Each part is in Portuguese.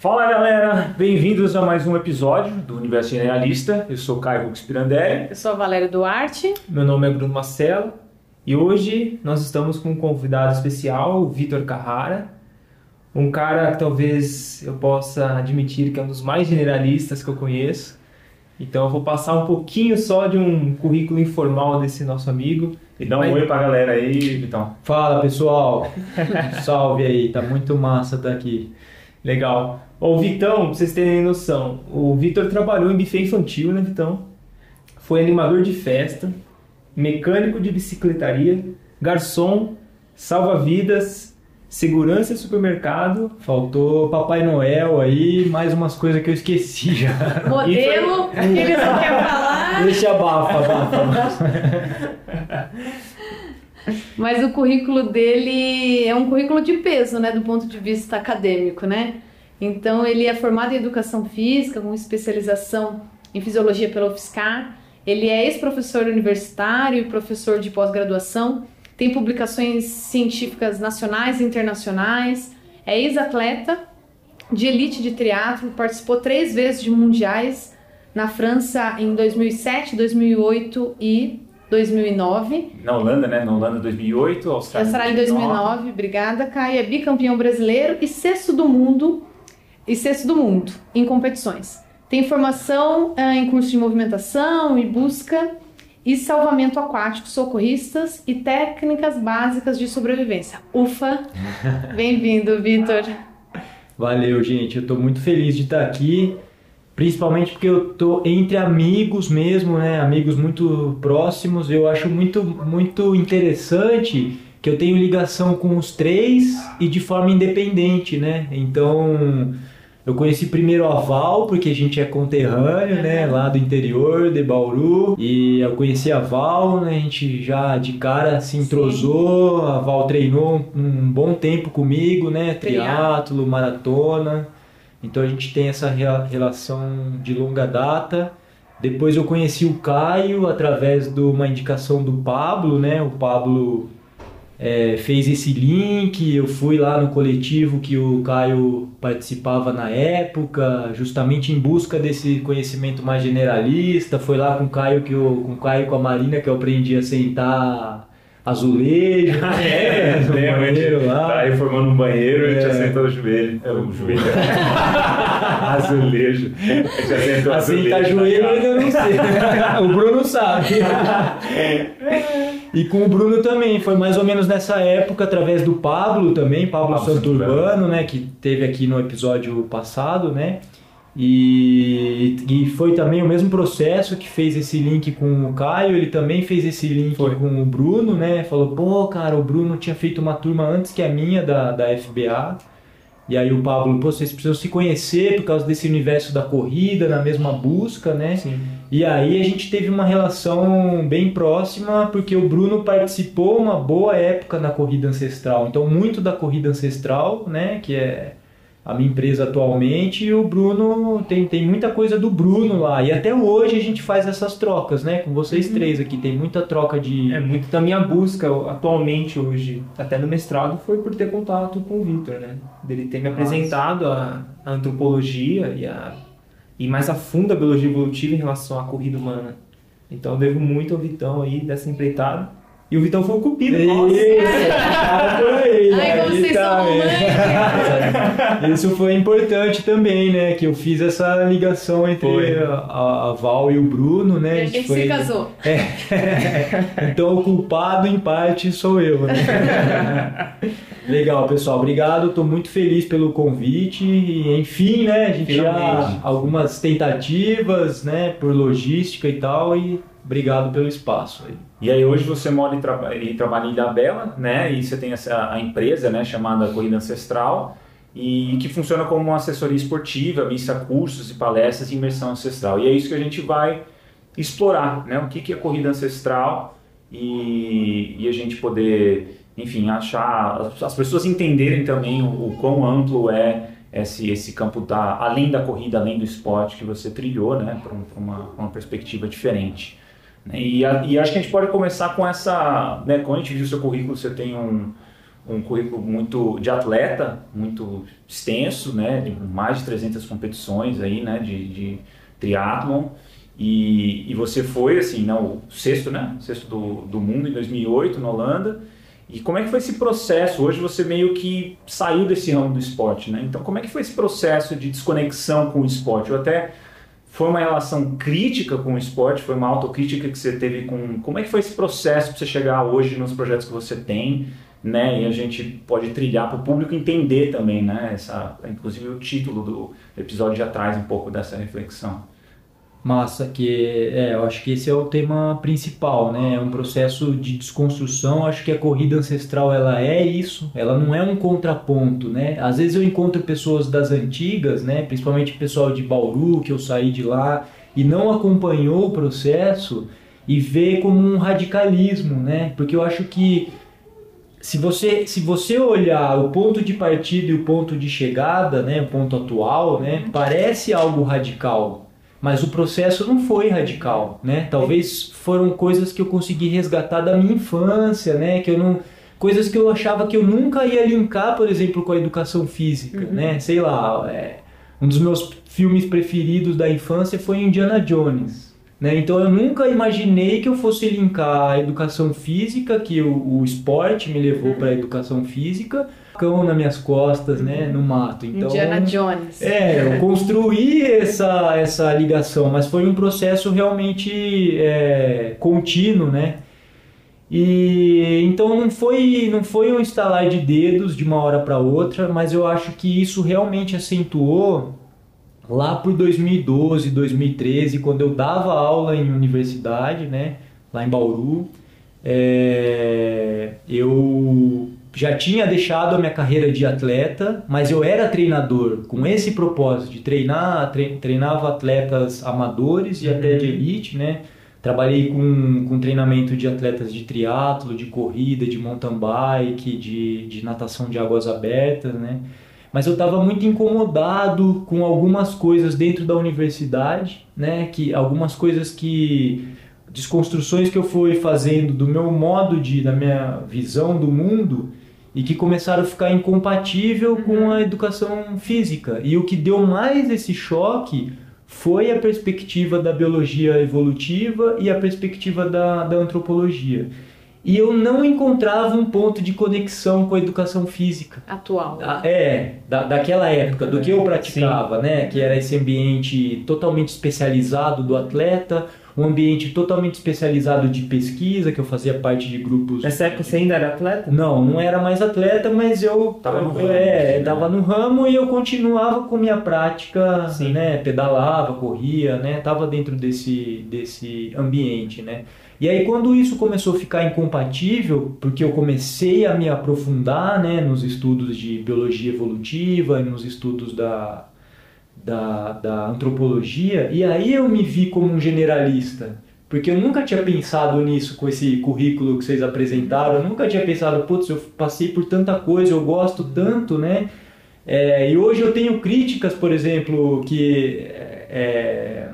Fala galera, bem-vindos a mais um episódio do Universo Generalista. Eu sou Caio Rux Pirandelli. Eu sou a Valéria Duarte. Meu nome é Bruno Marcelo e hoje nós estamos com um convidado especial, o Vitor Carrara. Um cara que talvez eu possa admitir que é um dos mais generalistas que eu conheço. Então eu vou passar um pouquinho só de um currículo informal desse nosso amigo. E dá um Mas... oi pra galera aí, Vitão. Fala pessoal, salve aí, tá muito massa estar tá aqui. Legal. O Vitão, pra vocês terem noção, o Vitor trabalhou em buffet infantil, né, Vitão? Foi animador de festa, mecânico de bicicletaria, garçom, salva-vidas, segurança supermercado. Faltou Papai Noel aí, mais umas coisas que eu esqueci já. Modelo, foi... que quer falar. Deixa abafa, abafa. Mas o currículo dele é um currículo de peso, né, do ponto de vista acadêmico, né? Então ele é formado em educação física, com especialização em fisiologia pela UFSCar. Ele é ex-professor universitário e professor de pós-graduação. Tem publicações científicas nacionais e internacionais. É ex-atleta de elite de triatlo, participou três vezes de mundiais na França em 2007, 2008 e 2009. Na Holanda, né? Na Holanda 2008, Austrália. Austrália em 2009, obrigada, Caio. É bicampeão brasileiro e sexto do mundo e sexto do mundo em competições. Tem formação uh, em curso de movimentação e busca e salvamento aquático, socorristas e técnicas básicas de sobrevivência. Ufa! Bem-vindo, Vitor. Valeu, gente. Eu estou muito feliz de estar aqui. Principalmente porque eu tô entre amigos mesmo, né? Amigos muito próximos. Eu acho muito, muito interessante que eu tenho ligação com os três e de forma independente, né? Então, eu conheci primeiro a Val, porque a gente é conterrâneo, né? Lá do interior de Bauru. E eu conheci a Val, né? A gente já de cara se entrosou. Sim. A Val treinou um bom tempo comigo, né? Triatlo, maratona. Então a gente tem essa relação de longa data. Depois eu conheci o Caio através de uma indicação do Pablo, né? O Pablo é, fez esse link, eu fui lá no coletivo que o Caio participava na época, justamente em busca desse conhecimento mais generalista. Foi lá com o Caio que eu, com o Caio com a Marina que eu aprendi a sentar azulejo. Ah, é, no banheiro lá. Tá aí formando um banheiro, a gente é. assentou o joelho. É, o joelho. azulejo. A gente assentou Assentar joelho eu ainda não sei. o Bruno sabe. e com o Bruno também, foi mais ou menos nessa época, através do Pablo também, Pablo, Pablo Santurbano, né, que teve aqui no episódio passado, né? E, e foi também o mesmo processo que fez esse link com o Caio, ele também fez esse link foi. com o Bruno, né? Falou, pô, cara, o Bruno tinha feito uma turma antes que a minha da, da FBA. E aí o Pablo, pô, vocês precisam se conhecer por causa desse universo da corrida, na mesma busca, né? Sim. E aí a gente teve uma relação bem próxima, porque o Bruno participou uma boa época na corrida ancestral. Então, muito da corrida ancestral, né, que é a minha empresa atualmente e o Bruno tem, tem muita coisa do Bruno lá. E até hoje a gente faz essas trocas né com vocês uhum. três aqui. Tem muita troca de é muito da minha busca atualmente hoje até no mestrado foi por ter contato com o Victor né. Dele ter me apresentado a, a, antropologia e a e mais a fundo a biologia evolutiva em relação à corrida humana. Então eu devo muito ao Vitão aí dessa empreitada e o Vitão foi o cupido. Nossa! Ai, como vocês são Isso foi importante também, né? Que eu fiz essa ligação entre a, a, Val e o Bruno, né? E a gente, a gente foi... se casou. É. então o culpado, em parte, sou eu. Né? Legal, pessoal. Obrigado. Estou muito feliz pelo convite. E, enfim, né? A gente Finalmente. já algumas tentativas, né? Por logística e tal. E obrigado pelo espaço aí. E aí hoje você mora e, traba e trabalha em Ilhabela, né? E você tem essa a empresa, né? Chamada Corrida Ancestral e que funciona como uma assessoria esportiva, missa cursos e palestras de imersão ancestral. E é isso que a gente vai explorar, né? O que, que é corrida ancestral e, e a gente poder, enfim, achar as pessoas entenderem também o, o quão amplo é esse, esse campo da além da corrida, além do esporte que você trilhou, né? Para um, uma, uma perspectiva diferente. Né? E, a, e, acho que a gente pode começar com essa, né, quando a gente viu seu currículo, você tem um, um currículo muito de atleta, muito extenso, né, de mais de 300 competições aí, né, de, de triatlon. E, e você foi, assim, não, o sexto, né, sexto do, do mundo em 2008 na Holanda. E como é que foi esse processo? Hoje você meio que saiu desse ramo do esporte, né? Então, como é que foi esse processo de desconexão com o esporte? Eu até foi uma relação crítica com o esporte, foi uma autocrítica que você teve com. Como é que foi esse processo para você chegar hoje nos projetos que você tem? né? E a gente pode trilhar para o público entender também, né? Essa, inclusive o título do episódio já traz um pouco dessa reflexão. Massa, que é, eu acho que esse é o tema principal, né? É um processo de desconstrução. Acho que a corrida ancestral ela é isso. Ela não é um contraponto, né? Às vezes eu encontro pessoas das antigas, né? Principalmente pessoal de Bauru que eu saí de lá e não acompanhou o processo e vê como um radicalismo, né? Porque eu acho que se você, se você olhar o ponto de partida e o ponto de chegada, né, o ponto atual, né, parece algo radical, mas o processo não foi radical, né? Talvez foram coisas que eu consegui resgatar da minha infância, né, que eu não coisas que eu achava que eu nunca ia linkar, por exemplo, com a educação física, uhum. né? Sei lá, é, um dos meus filmes preferidos da infância foi Indiana Jones. Né? Então eu nunca imaginei que eu fosse linkar a educação física, que o, o esporte me levou para a educação física, cão nas minhas costas, né, no mato. Então, Indiana Jones. É, eu construí essa, essa ligação, mas foi um processo realmente é, contínuo, né? E então não foi não foi um instalar de dedos de uma hora para outra, mas eu acho que isso realmente acentuou lá por 2012, 2013, quando eu dava aula em universidade, né, lá em Bauru, é, eu já tinha deixado a minha carreira de atleta, mas eu era treinador com esse propósito de treinar, treinava atletas amadores e uhum. até de elite, né? Trabalhei com, com treinamento de atletas de triatlo, de corrida, de mountain bike, de, de natação de águas abertas, né? mas eu estava muito incomodado com algumas coisas dentro da universidade, né? Que algumas coisas que desconstruções que eu fui fazendo do meu modo de, da minha visão do mundo e que começaram a ficar incompatível com uhum. a educação física. E o que deu mais esse choque foi a perspectiva da biologia evolutiva e a perspectiva da, da antropologia e eu não encontrava um ponto de conexão com a educação física. Atual. Ah, é, da, daquela época, do que eu praticava, Sim. né? Que era esse ambiente totalmente especializado do atleta, um ambiente totalmente especializado de pesquisa, que eu fazia parte de grupos. Nessa época você ainda era atleta? Não, não era mais atleta, mas eu tava no ramo, é, assim, tava no ramo e eu continuava com minha prática, Sim. né? Pedalava, corria, né? Tava dentro desse, desse ambiente, né? E aí quando isso começou a ficar incompatível, porque eu comecei a me aprofundar né, nos estudos de biologia evolutiva e nos estudos da, da, da antropologia, e aí eu me vi como um generalista. Porque eu nunca tinha pensado nisso com esse currículo que vocês apresentaram, eu nunca tinha pensado, putz, eu passei por tanta coisa, eu gosto tanto, né? É, e hoje eu tenho críticas, por exemplo, que é,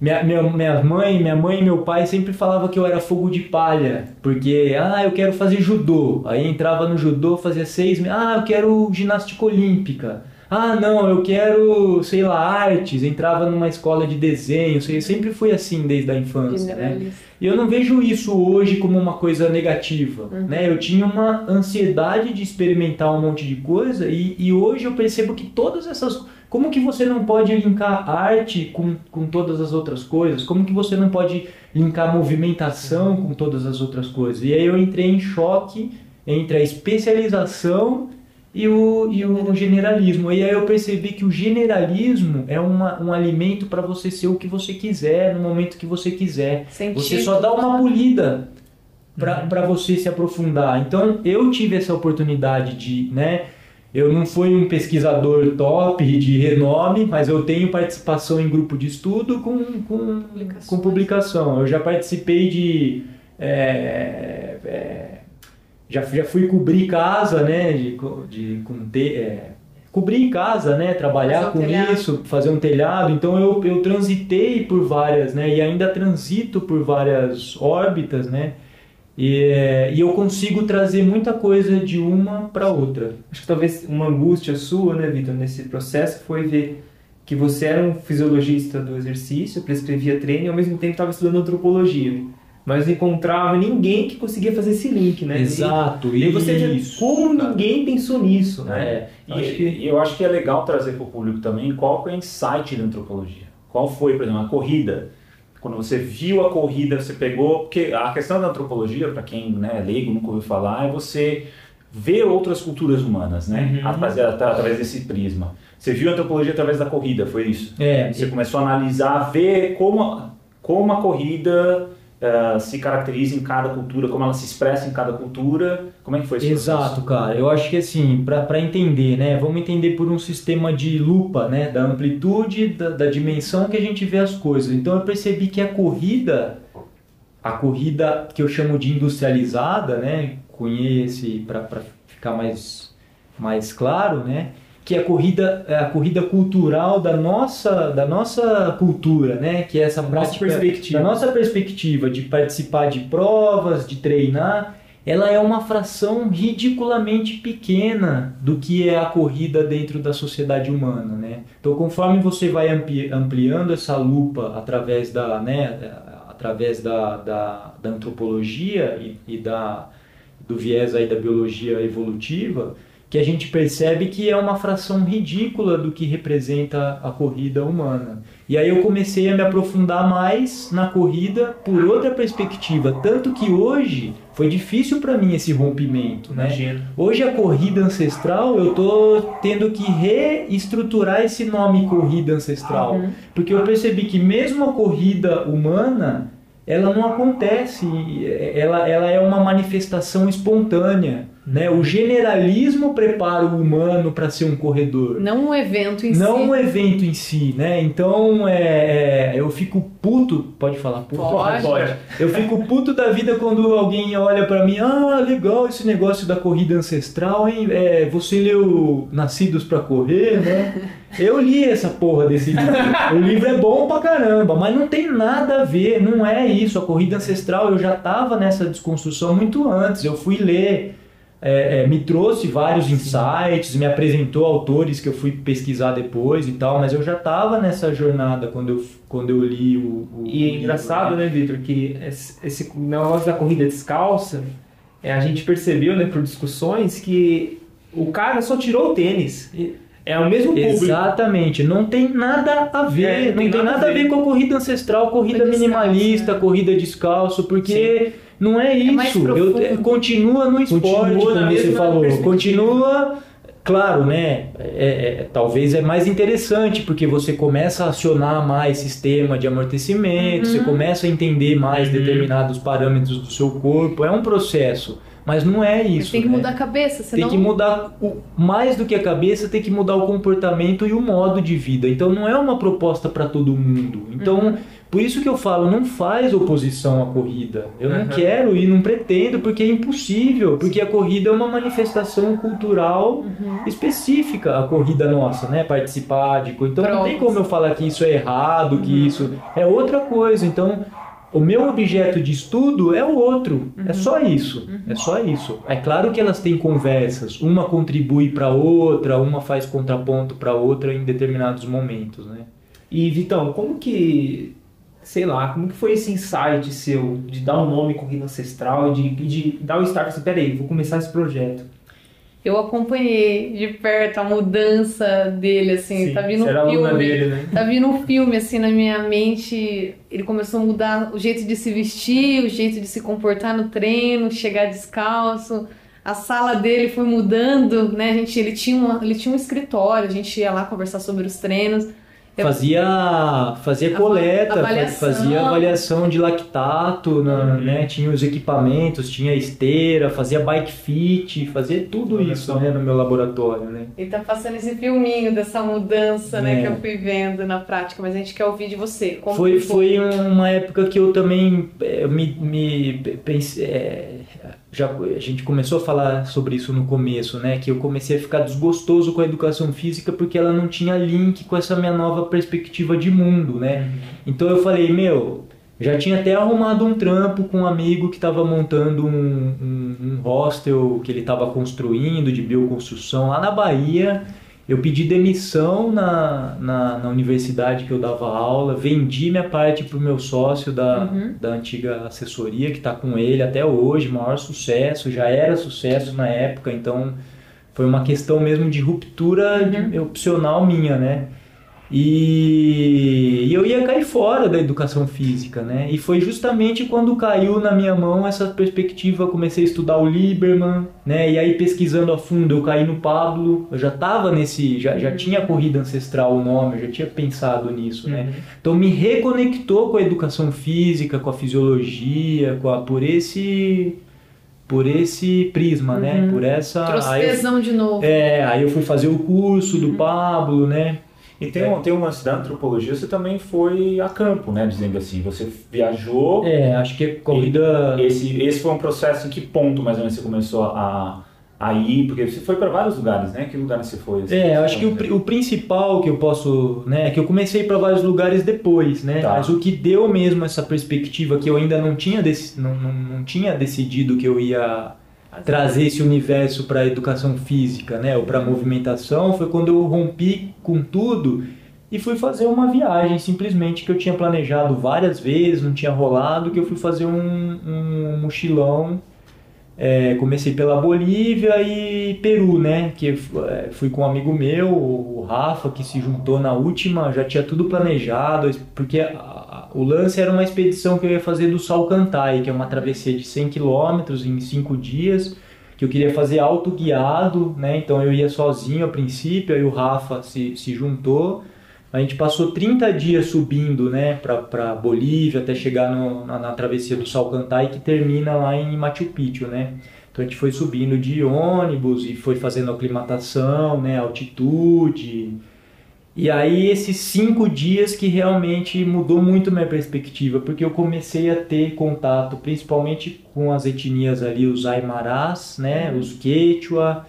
minha, minha, minha mãe, minha mãe e meu pai sempre falavam que eu era fogo de palha, porque ah, eu quero fazer judô. Aí entrava no judô, fazia seis meses, ah, eu quero ginástica olímpica. Ah, não, eu quero, sei lá, artes. Entrava numa escola de desenho, sei, sempre fui assim desde a infância, né? E eu não vejo isso hoje como uma coisa negativa, uhum. né? Eu tinha uma ansiedade de experimentar um monte de coisa e, e hoje eu percebo que todas essas como que você não pode linkar arte com, com todas as outras coisas? Como que você não pode linkar movimentação com todas as outras coisas? E aí eu entrei em choque entre a especialização e o, e o generalismo. E aí eu percebi que o generalismo é uma, um alimento para você ser o que você quiser, no momento que você quiser. Você só dá uma polida para uhum. você se aprofundar. Então eu tive essa oportunidade de, né? Eu não fui um pesquisador top de renome, mas eu tenho participação em grupo de estudo com, com, com publicação. Eu já participei de. É, é, já, já fui cobrir casa, né? De, de, com te, é, cobrir casa, né? Trabalhar com isso, fazer um telhado. Então eu, eu transitei por várias, né? E ainda transito por várias órbitas, né? E, e eu consigo trazer muita coisa de uma para outra. Acho que talvez uma angústia sua, né, Vitor, nesse processo foi ver que você era um fisiologista do exercício, prescrevia treino e ao mesmo tempo estava estudando antropologia. Mas não encontrava ninguém que conseguia fazer esse link, né? Exato, e, e você vê como ninguém pensou nisso, né? É, e acho que... eu acho que é legal trazer para o público também qual é o insight da antropologia. Qual foi, por exemplo, a corrida? Quando você viu a corrida, você pegou. Porque a questão da antropologia, para quem né, é leigo, nunca ouviu falar, é você ver outras culturas humanas, né? Uhum. Através, através desse prisma. Você viu a antropologia através da corrida, foi isso? É. Você começou a analisar, ver como, como a corrida uh, se caracteriza em cada cultura, como ela se expressa em cada cultura. Como é que foi isso? Exato, cara. Eu acho que assim, para entender, né? Vamos entender por um sistema de lupa, né? Da amplitude, da, da dimensão que a gente vê as coisas. Então eu percebi que a corrida, a corrida que eu chamo de industrializada, né? Conhece para ficar mais, mais claro, né? Que é a corrida, é a corrida cultural da nossa, da nossa cultura, né? Que é essa prática, perspectiva. da nossa perspectiva de participar de provas, de treinar, ela é uma fração ridiculamente pequena do que é a corrida dentro da sociedade humana, né? Então, conforme você vai ampliando essa lupa através da, né, através da, da, da antropologia e, e da, do viés aí da biologia evolutiva, que a gente percebe que é uma fração ridícula do que representa a corrida humana. E aí eu comecei a me aprofundar mais na corrida por outra perspectiva, tanto que hoje foi difícil para mim esse rompimento, né? Imagina. Hoje a corrida ancestral eu tô tendo que reestruturar esse nome corrida ancestral, uhum. porque eu percebi que mesmo a corrida humana ela não acontece, ela, ela é uma manifestação espontânea. Né? O generalismo prepara o humano para ser um corredor. Não um evento em não si. Não um evento em si, né? Então é, é, eu fico puto. Pode falar puto? Pode. Pode. Eu fico puto da vida quando alguém olha para mim. Ah, legal esse negócio da corrida ancestral, hein? É, você leu Nascidos para Correr, né? Eu li essa porra desse livro. o livro é bom pra caramba, mas não tem nada a ver, não é isso. A corrida ancestral, eu já tava nessa desconstrução muito antes. Eu fui ler é, é, me trouxe vários insights, me apresentou autores que eu fui pesquisar depois e tal, mas eu já estava nessa jornada quando eu, quando eu li o. o e é engraçado, né, Vitor, que esse, negócio da corrida descalça, é, a gente percebeu, né, por discussões, que o cara só tirou o tênis. É o mesmo público. Exatamente, não tem nada a ver, é, não, tem, tem nada, nada, a ver com a corrida ancestral, corrida minimalista, né? corrida descalço, porque Sim. Não é, é isso. Eu, continua no esporte, continua como você falou, continua. Claro, né? É, é, talvez é mais interessante porque você começa a acionar mais sistema de amortecimento, uhum. você começa a entender mais uhum. determinados parâmetros do seu corpo. É um processo. Mas não é isso. tem que né? mudar a cabeça, senão... Tem que mudar, o, mais do que a cabeça, tem que mudar o comportamento e o modo de vida. Então não é uma proposta para todo mundo. Então, uhum. por isso que eu falo, não faz oposição à corrida. Eu uhum. não quero e não pretendo, porque é impossível. Porque a corrida é uma manifestação cultural uhum. específica, a corrida nossa, né? Participar de... Então Pronto. não tem como eu falar que isso é errado, que uhum. isso é outra coisa. Então o meu objeto de estudo é o outro. É uhum. É só isso. Uhum. É só isso. É claro que elas têm conversas. Uma contribui para outra, uma faz contraponto para outra em determinados momentos, né? E Vitão, como que, sei lá, como que foi esse insight seu de dar o um nome corrida ancestral e de, de dar o start assim, peraí, vou começar esse projeto? Eu acompanhei de perto a mudança dele, assim, Sim, tá vindo um filme. Dele, né? Tá vindo um filme, assim, na minha mente. Ele começou a mudar o jeito de se vestir, o jeito de se comportar no treino, chegar descalço. A sala dele foi mudando, né? A gente, ele, tinha uma, ele tinha um escritório, a gente ia lá conversar sobre os treinos. Fazia, fazia coleta, avaliação. fazia avaliação de lactato, na, uhum. né? tinha os equipamentos, tinha esteira, fazia bike fit, fazia tudo isso né, no meu laboratório. Né? E tá passando esse filminho dessa mudança é. né, que eu fui vendo na prática, mas a gente quer ouvir de você. Como foi, foi? foi uma época que eu também eu me, me pensei. É, já a gente começou a falar sobre isso no começo, né? Que eu comecei a ficar desgostoso com a educação física porque ela não tinha link com essa minha nova perspectiva de mundo, né? Uhum. Então eu falei, meu, Já tinha até arrumado um trampo com um amigo que estava montando um, um, um hostel que ele estava construindo de bioconstrução lá na Bahia. Eu pedi demissão na, na, na, universidade que eu dava aula, vendi minha parte para o meu sócio da, uhum. da antiga assessoria, que está com ele até hoje, maior sucesso, já era sucesso na época, então foi uma questão mesmo de ruptura uhum. opcional minha, né? E, e eu ia cair fora da educação física, né? E foi justamente quando caiu na minha mão essa perspectiva, comecei a estudar o Lieberman, né? E aí pesquisando a fundo, eu caí no Pablo, eu já estava nesse, já, já tinha corrida ancestral o nome, eu já tinha pensado nisso, né? Uhum. Então me reconectou com a educação física, com a fisiologia, com a, por esse por esse prisma, né? uhum. né? Por essa. Trouxe tesão de novo. É, aí eu fui fazer o curso do uhum. Pablo, né? E tem, um, tem um lance da antropologia, você também foi a campo, né? Dizendo assim, você viajou. É, acho que corrida. Esse, esse foi um processo em que ponto mais ou menos você começou a, a ir? Porque você foi para vários lugares, né? Que lugares você foi? Assim, é, acho que o, o, principal que eu posso. né? É que eu comecei para vários lugares depois, né? Tá. Mas o que deu mesmo essa perspectiva que eu ainda não tinha, dec, não, não, não tinha decidido que eu ia trazer esse universo para a educação física, né, ou para a movimentação, foi quando eu rompi com tudo e fui fazer uma viagem simplesmente que eu tinha planejado várias vezes, não tinha rolado, que eu fui fazer um, um mochilão. É, comecei pela Bolívia e Peru, né? Que é, fui com um amigo meu, o Rafa, que se juntou na última, já tinha tudo planejado, porque o lance era uma expedição que eu ia fazer do Salcantay, que é uma travessia de 100 km em 5 dias, que eu queria fazer autoguiado, né? Então eu ia sozinho a princípio, aí o Rafa se, se juntou. A gente passou 30 dias subindo, né, para Bolívia até chegar no, na, na, travessia do Salcantay que termina lá em Machu Picchu, né? Então a gente foi subindo de ônibus e foi fazendo aclimatação, né, altitude, e aí esses cinco dias que realmente mudou muito minha perspectiva, porque eu comecei a ter contato principalmente com as etnias ali, os Aimarás, né, os Quechua,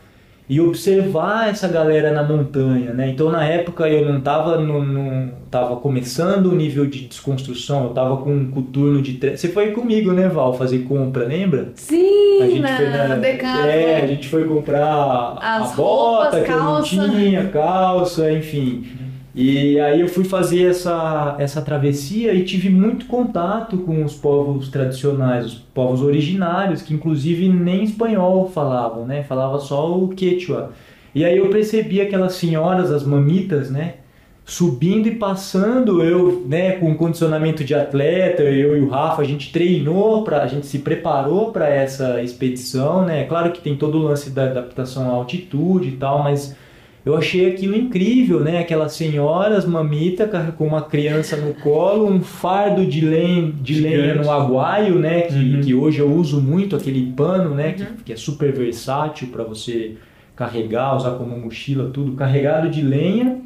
e observar essa galera na montanha, né? Então na época eu não estava no, no, tava começando o nível de desconstrução, eu estava com um coturno de tre... Você foi comigo, né, Val, fazer compra, lembra? Sim, a gente na, foi na. É, a gente foi comprar As a bota roupas, que calça. eu não tinha, calça, enfim. E aí eu fui fazer essa, essa travessia e tive muito contato com os povos tradicionais, os povos originários, que inclusive nem espanhol falavam, né? Falava só o quechua. E aí eu percebi aquelas senhoras, as mamitas, né? Subindo e passando, eu, né, com condicionamento de atleta, eu e o Rafa, a gente treinou, pra, a gente se preparou para essa expedição, né? Claro que tem todo o lance da adaptação à altitude e tal, mas eu achei aquilo incrível, né? Aquelas senhoras mamita com uma criança no colo, um fardo de lenha, de lenha no aguaio, né? Que, uhum. que hoje eu uso muito, aquele pano, né? Uhum. Que, que é super versátil para você carregar, usar como mochila, tudo carregado de lenha,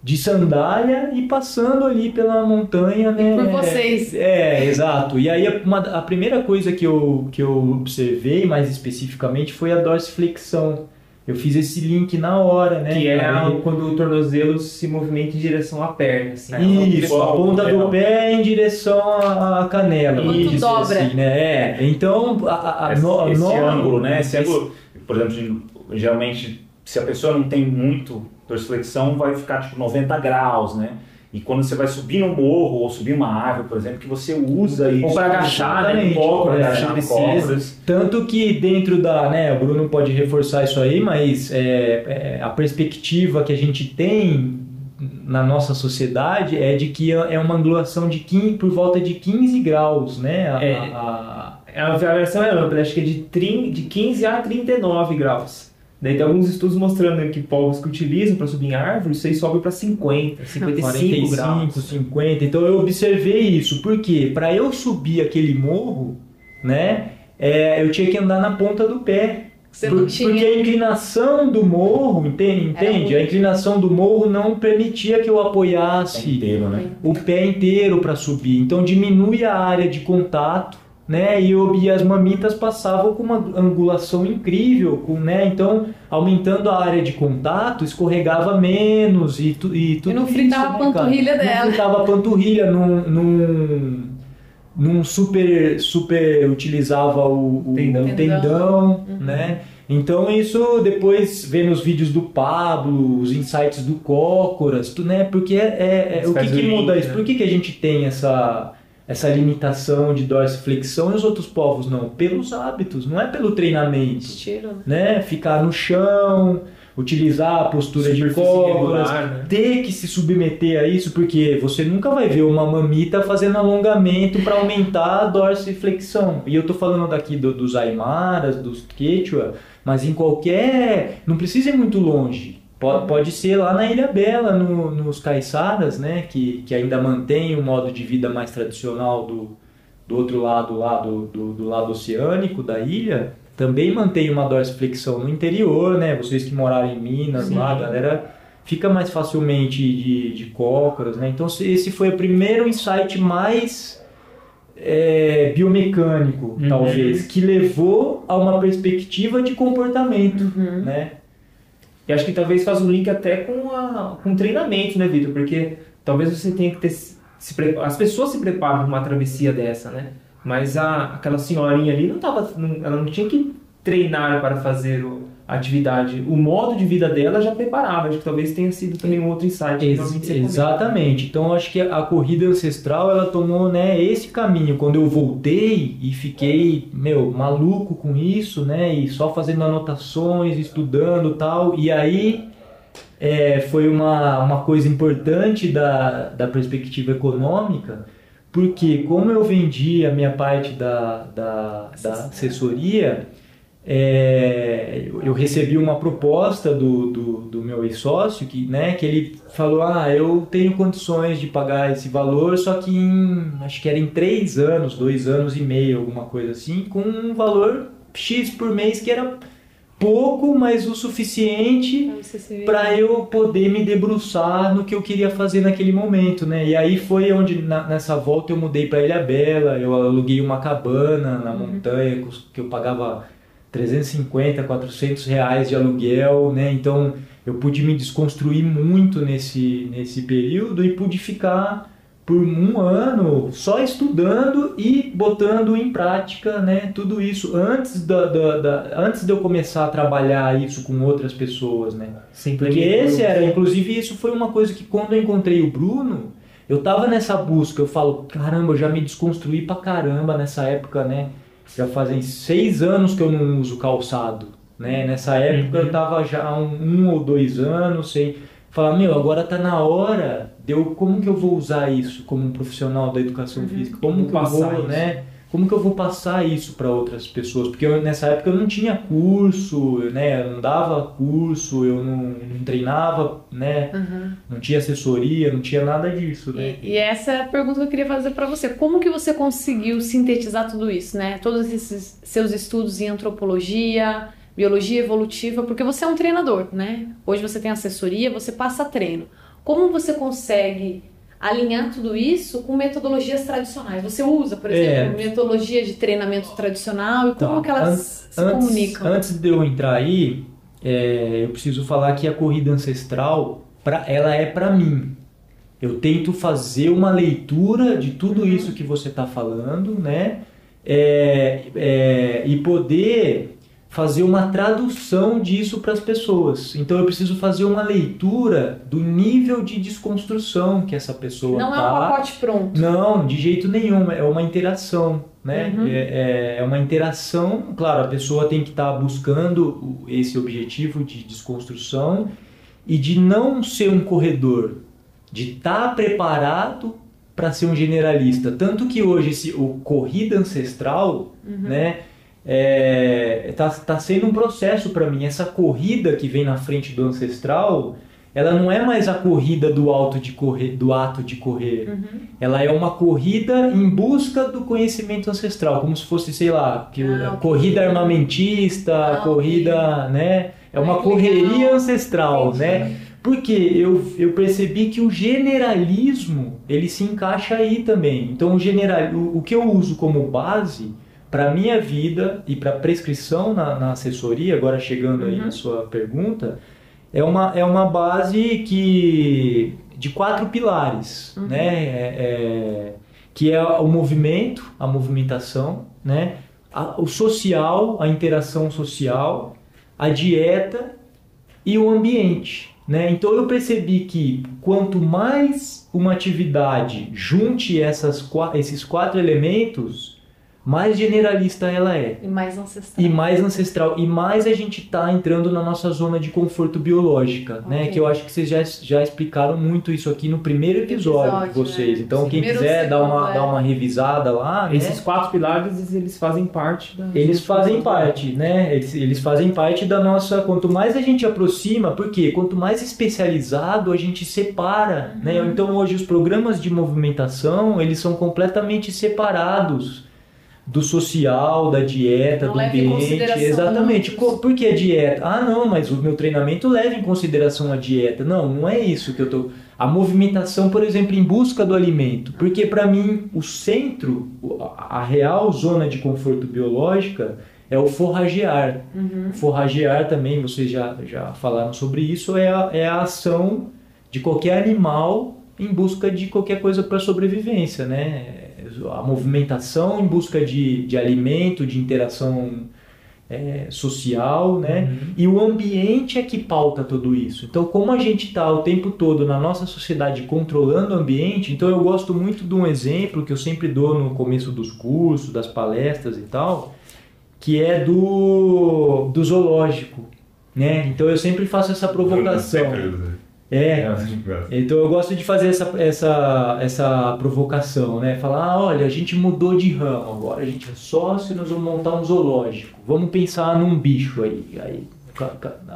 de sandália e passando ali pela montanha, né? por vocês. É, é, exato. E aí uma, a primeira coisa que eu, que eu observei mais especificamente foi a dorsiflexão eu fiz esse link na hora, né? Que é quando o tornozelo se movimenta em direção à perna. Assim, Isso, a ponta do pé em direção à canela. Isso, dobra. Assim, né? É. Então, a, a, esse, no, esse no... ângulo, né? Esse ângulo, por exemplo, geralmente, se a pessoa não tem muito dorsiflexão, vai ficar tipo 90 graus, né? E quando você vai subir um morro ou subir uma árvore, por exemplo, que você usa isso. Ou para agachar, né? Um pouco, para agachar cobras. Tanto que dentro da. Né, o Bruno pode reforçar isso aí, mas é, é, a perspectiva que a gente tem na nossa sociedade é de que é uma angulação de 15, por volta de 15 graus, né? A, é, a, a, a versão é ampla, acho que é de, 30, de 15 a 39 graus. Daí tem alguns estudos mostrando que povos que utilizam para subir em árvores, isso aí sobe para 50, 55 45, graus. 50. Então eu observei isso. Por quê? Para eu subir aquele morro, né, é, eu tinha que andar na ponta do pé. Você não tinha... Porque a inclinação do morro, entende? entende? A inclinação do morro não permitia que eu apoiasse inteiro, né? o pé inteiro para subir. Então diminui a área de contato né? E, eu, e as mamitas passavam com uma angulação incrível, com, né? Então, aumentando a área de contato, escorregava menos e, tu, e tudo E não fritava isso, a panturrilha né, dela. Não fritava a panturrilha num, num, não super, super utilizava o, o Tendão. o tendão, Uhum. né? Então isso depois vendo os vídeos do Pablo, os insights do Cócoras, tu, né? Porque é, é- Isso o que, que o muda isso? né? Por que, que a gente tem essa essa limitação de dorsiflexão e os outros povos não? Pelos hábitos, não é pelo treinamento Estilo, né? né? Ficar no chão, utilizar a postura de irregular, né? ter que se submeter a isso, porque você nunca vai ver uma mamita fazendo alongamento para aumentar a dorsiflexão. E eu tô falando daqui do- dos Aimaras, dos Quechua, mas em qualquer. Não precisa ir muito longe. Po- Pode ser lá na Ilha Bela, no- nos caiçaras, né? Que, que ainda mantém o modo de vida mais tradicional do, do outro lado, lá do, do, do lado oceânico da ilha. Também mantém uma dorsiflexão no interior, né? Vocês que moraram em Minas Sim. lá, a galera fica mais facilmente de, de cócoras, né? Então esse foi o primeiro insight mais é, biomecânico, Uhum. talvez, que levou a uma perspectiva de comportamento, Uhum. né? E acho que talvez faz um link até com, a, com treinamento, né, Vitor? Porque talvez você tenha que ter. Se, as pessoas se preparam para uma travessia dessa, né? Mas a, aquela senhorinha ali não tava. não- ela não tinha que treinar para fazer o- a atividade. O modo de vida dela já preparava. Acho que talvez tenha sido também um outro insight. que Ex- exatamente. Então acho que a corrida ancestral ela tomou né, esse caminho. Quando eu voltei e fiquei meu maluco com isso, né, e só fazendo anotações, estudando tal, e aí é, foi uma, uma coisa importante da, da perspectiva econômica, porque como eu vendi a minha parte da, da, da assessoria, é, eu- recebi uma proposta do, do, do meu ex-sócio que, né, que ele falou, ah, eu tenho condições de pagar esse valor, só que em, acho que era em três anos, dois anos e meio, alguma coisa assim, com um valor X por mês que era pouco, mas o suficiente para eu poder me debruçar no que eu queria fazer naquele momento, né? E aí foi onde na- nessa volta eu mudei para Ilha Bela, eu aluguei uma cabana na montanha cus- que eu pagava 350, 400 reais de aluguel, né? Então eu pude me desconstruir muito nesse nesse período e pude ficar por um ano só estudando e botando em prática né, tudo isso antes, da, da- da- antes de eu começar a trabalhar isso com outras pessoas. Né? Sem Porque esse era, inclusive, isso foi uma coisa que quando eu encontrei o Bruno, eu tava nessa busca, eu falo, caramba, eu já me desconstruí pra caramba nessa época, né? Já fazem seis anos que eu não uso calçado, né? Nessa época Uhum. eu tava já há um, um ou dois anos sem falar, meu, agora tá na hora de eu, como que eu vou usar isso como um profissional da educação física? Como Como que eu vou, isso? né? Como que eu vou passar isso para outras pessoas? Porque eu, nessa época eu não tinha curso, né? Eu não dava curso, eu não, não treinava, né? Uhum. Não tinha assessoria, não tinha nada disso, né? E, e essa é a pergunta que eu queria fazer pra você. Como que você conseguiu sintetizar tudo isso, né? Todos esses seus estudos em antropologia, biologia evolutiva, porque você é um treinador, né? Hoje você tem assessoria, você passa treino. Como você consegue alinhar tudo isso com metodologias tradicionais? Você usa, por exemplo, metodologia de treinamento tradicional e como Tá, que elas an- se antes, comunicam? Antes de eu entrar aí, é, eu preciso falar que a corrida ancestral, pra, ela é para mim. Eu tento fazer uma leitura de tudo Uhum. isso que você está falando, né? É, é, e poder fazer uma tradução disso para as pessoas. Então eu preciso fazer uma leitura do nível de desconstrução que essa pessoa Não é tá. um pacote pronto. Não, de jeito nenhum. É uma interação, né? Uhum. É, é- é uma interação. Claro, a pessoa tem que estar buscando o- esse objetivo de desconstrução e de não ser um corredor, de estar preparado para ser um generalista. Tanto que hoje esse, o corrida ancestral, né? É, tá, tá sendo um processo para mim. Essa corrida que vem na frente do ancestral, ela não é mais a corrida do alto de correr, do ato de correr. Uhum. Ela é uma corrida em busca do conhecimento ancestral, como se fosse, sei lá, que, Ah, ok. corrida armamentista, Ah, corrida, né? É uma correria ancestral, Entendi. né? Porque eu, eu percebi que o generalismo ele se encaixa aí também. Então o general, o, o que eu uso como base para minha vida e para prescrição na, na assessoria, agora chegando aí Uhum. na sua pergunta, é uma, é uma base que de quatro pilares, Uhum. né? É- é- que é o movimento, a movimentação, né? A- o social, a interação social, a dieta e o ambiente. Né? Então eu percebi que quanto mais uma atividade junte essas, esses quatro elementos, mais generalista ela é. E mais ancestral. E mais ancestral. E mais a gente está entrando na nossa zona de conforto biológica, né? Ok. Que eu acho que vocês já, já explicaram muito isso aqui no primeiro episódio, Episódio, de vocês. né? Então, Sim. quem quiser dar uma, é. dar uma revisada lá, né? Esses quatro pilares, eles fazem parte da... Eles fazem parte, né? Eles, eles fazem parte da nossa. Quanto mais a gente aproxima, porque quanto mais especializado a gente separa, né? Uhum. Então hoje os programas de movimentação eles são completamente separados do social, da dieta, Não do ambiente. Exatamente. Co- Por que a dieta? Ah, não, mas o meu treinamento leva em consideração a dieta. Não, não é isso que eu tô. A movimentação, por exemplo, em busca do alimento. Porque para mim o centro, a real zona de conforto biológica é o forragear. Uhum. Forragear também, vocês já, já falaram sobre isso, é a, é a ação de qualquer animal em busca de qualquer coisa para sobrevivência, né? A movimentação em busca de, de alimento, de interação é, social, né? Uhum. E o ambiente é que pauta tudo isso. Então, como a gente está o tempo todo na nossa sociedade controlando o ambiente, então eu gosto muito de um exemplo que eu sempre dou no começo dos cursos, das palestras e tal, que é do, do zoológico, né? Então eu sempre faço essa provocação. É, então eu gosto de fazer essa, essa, essa provocação, né? Falar, ah, olha, a gente mudou de ramo agora, a gente é sócio, nós vamos montar um zoológico. Vamos pensar num bicho aí. aí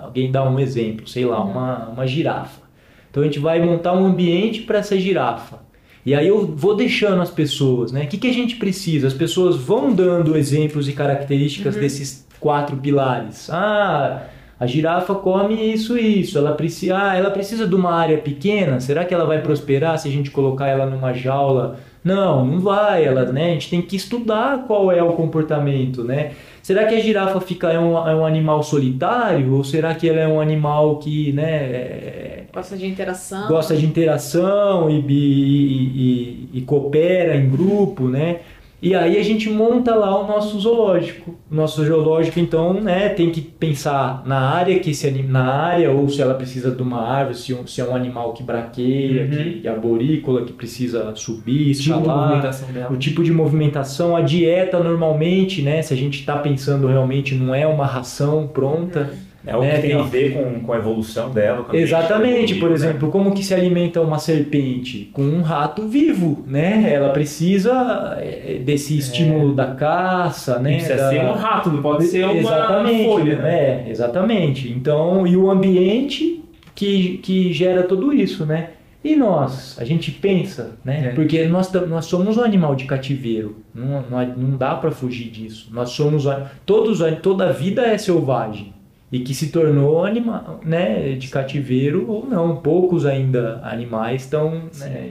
alguém dá um exemplo, sei lá, uma, uma girafa. Então a gente vai montar um ambiente para essa girafa. E aí eu vou deixando as pessoas, né? O que, que a gente precisa? As pessoas vão dando exemplos e características desses quatro pilares. Ah, a girafa come isso e isso. Ela precisa, ah, ela precisa de uma área pequena. Será que ela vai prosperar se a gente colocar ela numa jaula? Não, não vai. Ela, né? A gente tem que estudar qual é o comportamento, né? Será que a girafa fica é um, é um animal solitário ou será que ela é um animal que, né? é- Gosta de interação. gosta de interação e, e- e- e coopera em grupo, né? E aí a gente monta lá o nosso zoológico. O nosso zoológico, então, né, tem que pensar na área que esse anim- na área ou se ela precisa de uma árvore, se, um- se é um animal que braqueia, Uhum. que, que arborícola, que precisa subir, Tipo escalar dela. o tipo de movimentação, a dieta normalmente, né? Se a gente está pensando realmente não é uma ração pronta. É o né, que tem a ver com, com a evolução dela. a Exatamente, por né? exemplo, como que se alimenta uma serpente? Com um rato vivo, né? Ela precisa é, desse estímulo da caça, né? precisa da- ser um rato, não pode ser uma exatamente, folha, né? É, exatamente. Então, e o ambiente que, que gera tudo isso, né? E nós, a gente pensa, né? É. Porque nós, nós somos um animal de cativeiro, não, não, não dá para fugir disso. Nós somos, todos, toda a vida é selvagem e que se tornou animal, né? De cativeiro ou não. Poucos ainda animais estão, né?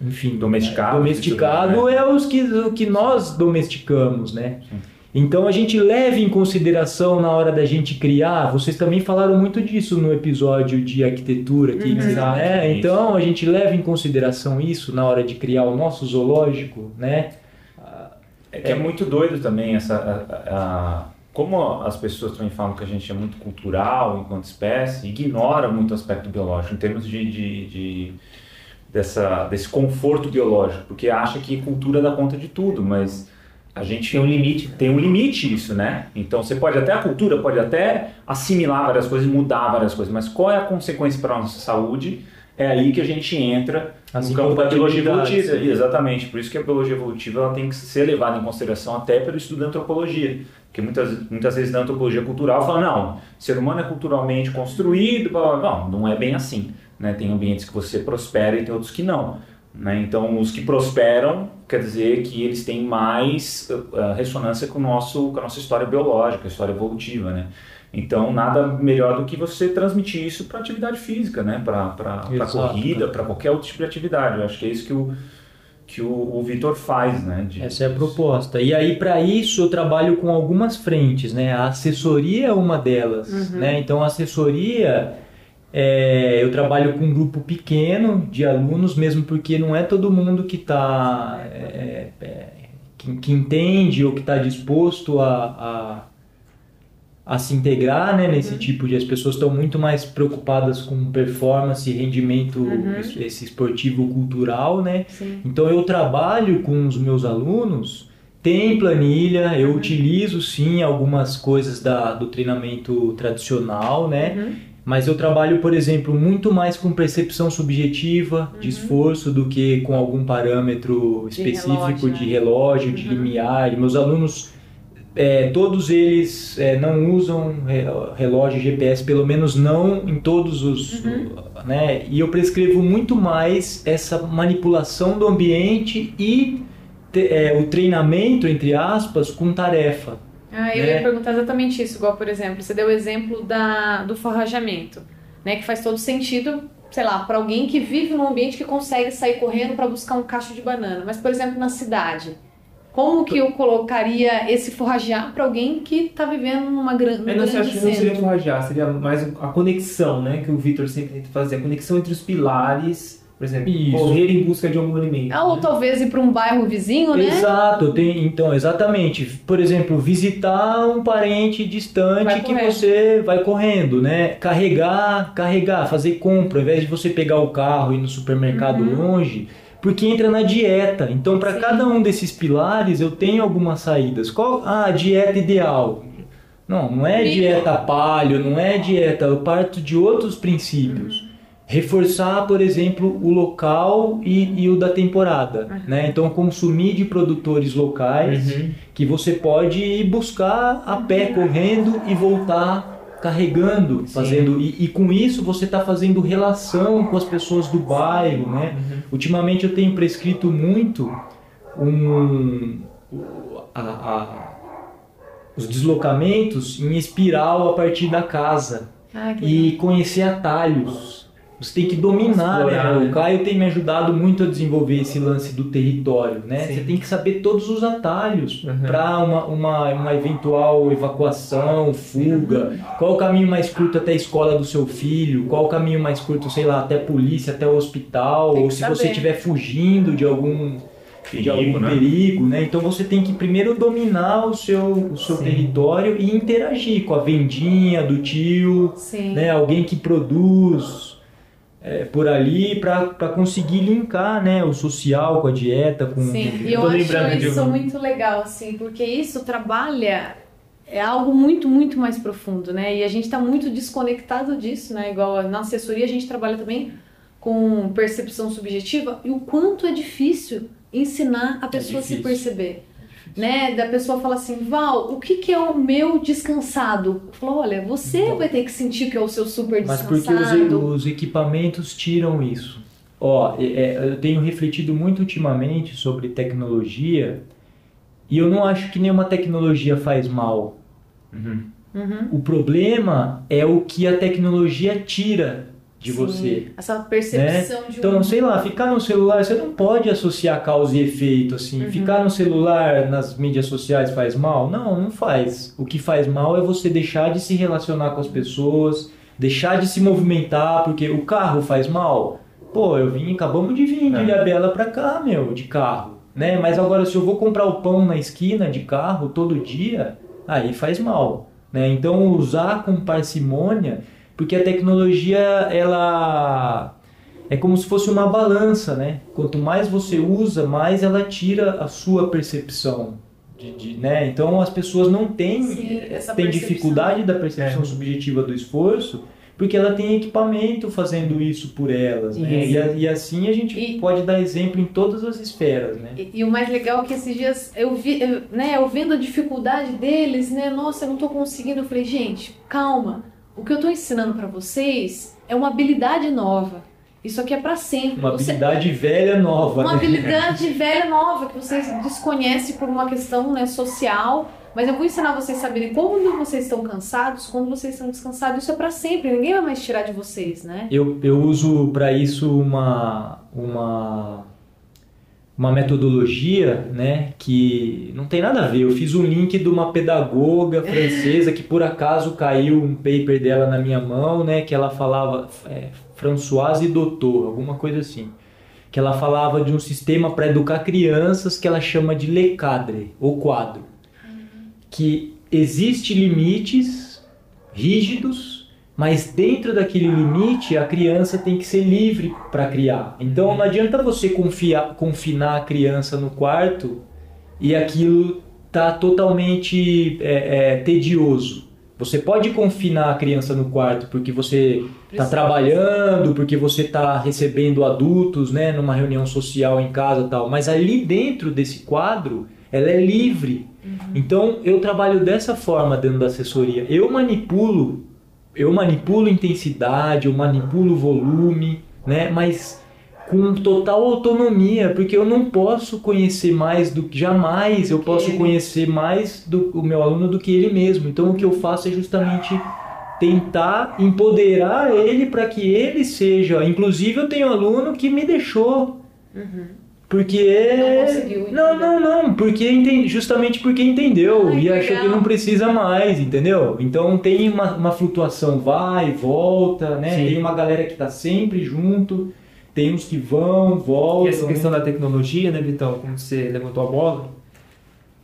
Enfim, Domesticados Domesticado né? é os que, o que nós domesticamos, né? Então a gente leva em consideração na hora da gente criar, vocês também falaram muito disso no episódio de arquitetura aqui, Uhum. né? Então a gente leva em consideração isso na hora de criar o nosso zoológico, né? É que é muito doido também essa. a- a- como as pessoas também falam que a gente é muito cultural enquanto espécie, ignora muito o aspecto biológico, em termos de, de, de- dessa, desse conforto biológico, porque acha que cultura dá conta de tudo, mas a gente Tem um limite. tem um limite isso, né? Então você pode até a cultura pode até assimilar várias coisas, mudar várias coisas, mas qual é a consequência para a nossa saúde? É aí que a gente entra As no campo da biologia evolutiva. Exatamente, por isso que a biologia evolutiva ela tem que ser levada em consideração até pelo estudo da antropologia. Porque muitas, muitas vezes na antropologia cultural fala, não, o ser humano é culturalmente construído, blá, blá, blá. não, não é bem assim. Né? Tem ambientes que você prospera e tem outros que não. Né? Então, os que prosperam quer dizer que eles têm mais uh, ressonância com, o nosso, com a nossa história biológica, a história evolutiva. Né? Então, nada melhor do que você transmitir isso para atividade física, né? para corrida, cara. para qualquer outro tipo de atividade. Eu acho que é isso que o, que o, o Vitor faz. Né? De- Essa é a proposta. E aí, para isso, eu trabalho com algumas frentes, né? A assessoria é uma delas, né? Então, a assessoria É, eu trabalho com um grupo pequeno de alunos, mesmo porque não é todo mundo que está é, é, que, que, entende ou que está disposto a, a, a, se integrar né, nesse uhum. tipo de. As pessoas estão muito mais preocupadas com performance, rendimento uhum. esse esportivo cultural, né? Sim. Então eu trabalho com os meus alunos. Tem planilha, eu uhum. utilizo sim algumas coisas da, do treinamento tradicional, né? Uhum mas eu trabalho, por exemplo, muito mais com percepção subjetiva uhum. de esforço do que com algum parâmetro específico de relógio, de, relógio, de uhum. limiar. E meus alunos, é, todos eles é, não usam relógio GPS, pelo menos não em todos os. Uhum. Né? E eu prescrevo muito mais essa manipulação do ambiente e é, o treinamento, entre aspas, com tarefa. Ah, eu né? ia perguntar exatamente isso, igual, por exemplo, você deu o exemplo da, do forrajamento, né, que faz todo sentido, sei lá, para alguém que vive num ambiente que consegue sair correndo para buscar um cacho de banana. Mas, por exemplo, na cidade, como que eu colocaria esse forragear para alguém que está vivendo numa gran, num é, não, grande acho que não seria forragear, seria mais a conexão, né, que o Vitor sempre tenta fazer, a conexão entre os pilares por exemplo, Isso. correr em busca de algum alimento. Ah, ou né? talvez ir para um bairro vizinho, né? Exato, tem, então, exatamente. Por exemplo, visitar um parente distante que você vai correndo, né? Carregar, carregar, fazer compra, ao invés de você pegar o carro e ir no supermercado uhum. longe, porque entra na dieta. Então, para cada um desses pilares, eu tenho algumas saídas. Qual ah, a dieta ideal? Não, não é dieta palio, não é dieta, eu parto de outros princípios. Uhum reforçar, por exemplo, o local e, e o da temporada, uhum. né? Então consumir de produtores locais uhum. que você pode ir buscar a pé correndo e voltar carregando, Sim. fazendo e, e, com isso você está fazendo relação com as pessoas do bairro, né? Uhum. Ultimamente eu tenho prescrito muito um a, a, os deslocamentos em espiral a partir da casa ah, e conhecer atalhos você tem que dominar, né? O Caio tem me ajudado muito a desenvolver esse lance do território, né? Sim. Você tem que saber todos os atalhos uhum. para uma, uma, uma eventual evacuação, fuga. Qual o caminho mais curto até a escola do seu filho? Qual o caminho mais curto, sei lá, até a polícia, até o hospital? Ou se saber. você estiver fugindo de algum perigo, de algum né? perigo, né? Então você tem que primeiro dominar o seu, o seu território e interagir com a vendinha do tio, Sim. né? Alguém que produz é, por ali para conseguir linkar né, o social com a dieta. Com... Sim, e eu acho isso muito legal, assim, porque isso trabalha é algo muito, muito mais profundo, né? E a gente está muito desconectado disso, né? Igual na assessoria a gente trabalha também com percepção subjetiva e o quanto é difícil ensinar a pessoa é a se perceber né? Da pessoa falar assim, Val, o que, que é o meu descansado? Falou, olha, você então, vai ter que sentir que é o seu super descansado. Mas porque os, os equipamentos tiram isso. Ó, é, é, eu tenho refletido muito ultimamente sobre tecnologia e eu não acho que nenhuma tecnologia faz mal. Uhum. Uhum. O problema é o que a tecnologia tira de Sim, você. Essa percepção né? de Então, sei lá, ficar no celular, você não pode associar causa e efeito, assim. Uhum. Ficar no celular, nas mídias sociais faz mal? Não, não faz. O que faz mal é você deixar de se relacionar com as pessoas, deixar de se movimentar, porque o carro faz mal. Pô, eu vim, acabamos de vir de é. Ilhabela pra cá, meu, de carro. Né? Mas agora, se eu vou comprar o pão na esquina de carro todo dia, aí faz mal. Né? Então, usar com parcimônia porque a tecnologia ela é como se fosse uma balança, né? Quanto mais você usa, mais ela tira a sua percepção. De, de né? Então as pessoas não têm, Sim, têm dificuldade da percepção é. subjetiva do esforço porque ela tem equipamento fazendo isso por elas, né? E, e, assim a gente e, pode dar exemplo em todas as esferas, né? E, e, o mais legal é que esses dias eu vi, eu, né, eu vendo a dificuldade deles, né? Nossa, eu não estou conseguindo. Eu falei, gente, calma o que eu estou ensinando para vocês é uma habilidade nova. Isso aqui é para sempre. Uma Você... habilidade velha nova. Uma né? habilidade velha nova que vocês desconhecem por uma questão né, social. Mas eu vou ensinar vocês a saberem quando vocês estão cansados, quando vocês estão descansados. Isso é para sempre. Ninguém vai mais tirar de vocês, né? Eu, eu uso para isso uma uma uma metodologia, né, que não tem nada a ver. Eu fiz um link de uma pedagoga francesa que por acaso caiu um paper dela na minha mão, né, que ela falava é, Françoise Doutor, alguma coisa assim, que ela falava de um sistema para educar crianças que ela chama de le cadre, ou quadro, que existe limites rígidos mas dentro daquele limite a criança tem que ser livre para criar. Então não adianta você confiar, confinar a criança no quarto e aquilo tá totalmente é, é, tedioso. Você pode confinar a criança no quarto porque você está trabalhando, porque você está recebendo adultos, né, numa reunião social em casa tal. Mas ali dentro desse quadro, ela é livre. Uhum. Então eu trabalho dessa forma dentro da assessoria. Eu manipulo eu manipulo intensidade, eu manipulo volume, né? Mas com total autonomia, porque eu não posso conhecer mais do que jamais eu posso conhecer mais do o meu aluno do que ele mesmo. Então o que eu faço é justamente tentar empoderar ele para que ele seja. Inclusive eu tenho aluno que me deixou. Uhum. Porque. Não conseguiu. Não, não, não. Porque justamente porque entendeu Ai, e achou legal. que não precisa mais, entendeu? Então tem uma, uma flutuação, vai, volta, né? Sim. Tem uma galera que tá sempre junto, tem uns que vão, voltam. E essa questão da tecnologia, né, Vitão? Como você levantou a bola,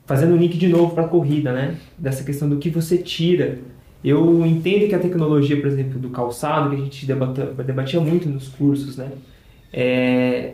fazendo o link de novo para a corrida, né? Dessa questão do que você tira. Eu entendo que a tecnologia, por exemplo, do calçado, que a gente debatia, debatia muito nos cursos, né? É,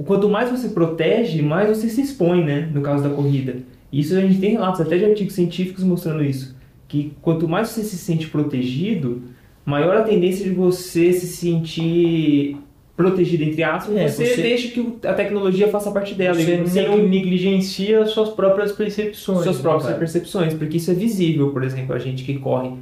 o quanto mais você protege, mais você se expõe, né? No caso da corrida. Isso a gente tem relatos até de artigos científicos mostrando isso. Que quanto mais você se sente protegido, maior a tendência de você se sentir protegido, entre aspas, é, você, você, deixa que a tecnologia faça parte dela. Você, você não negligencia suas próprias percepções. Suas próprias percepções, porque isso é visível, por exemplo, a gente que corre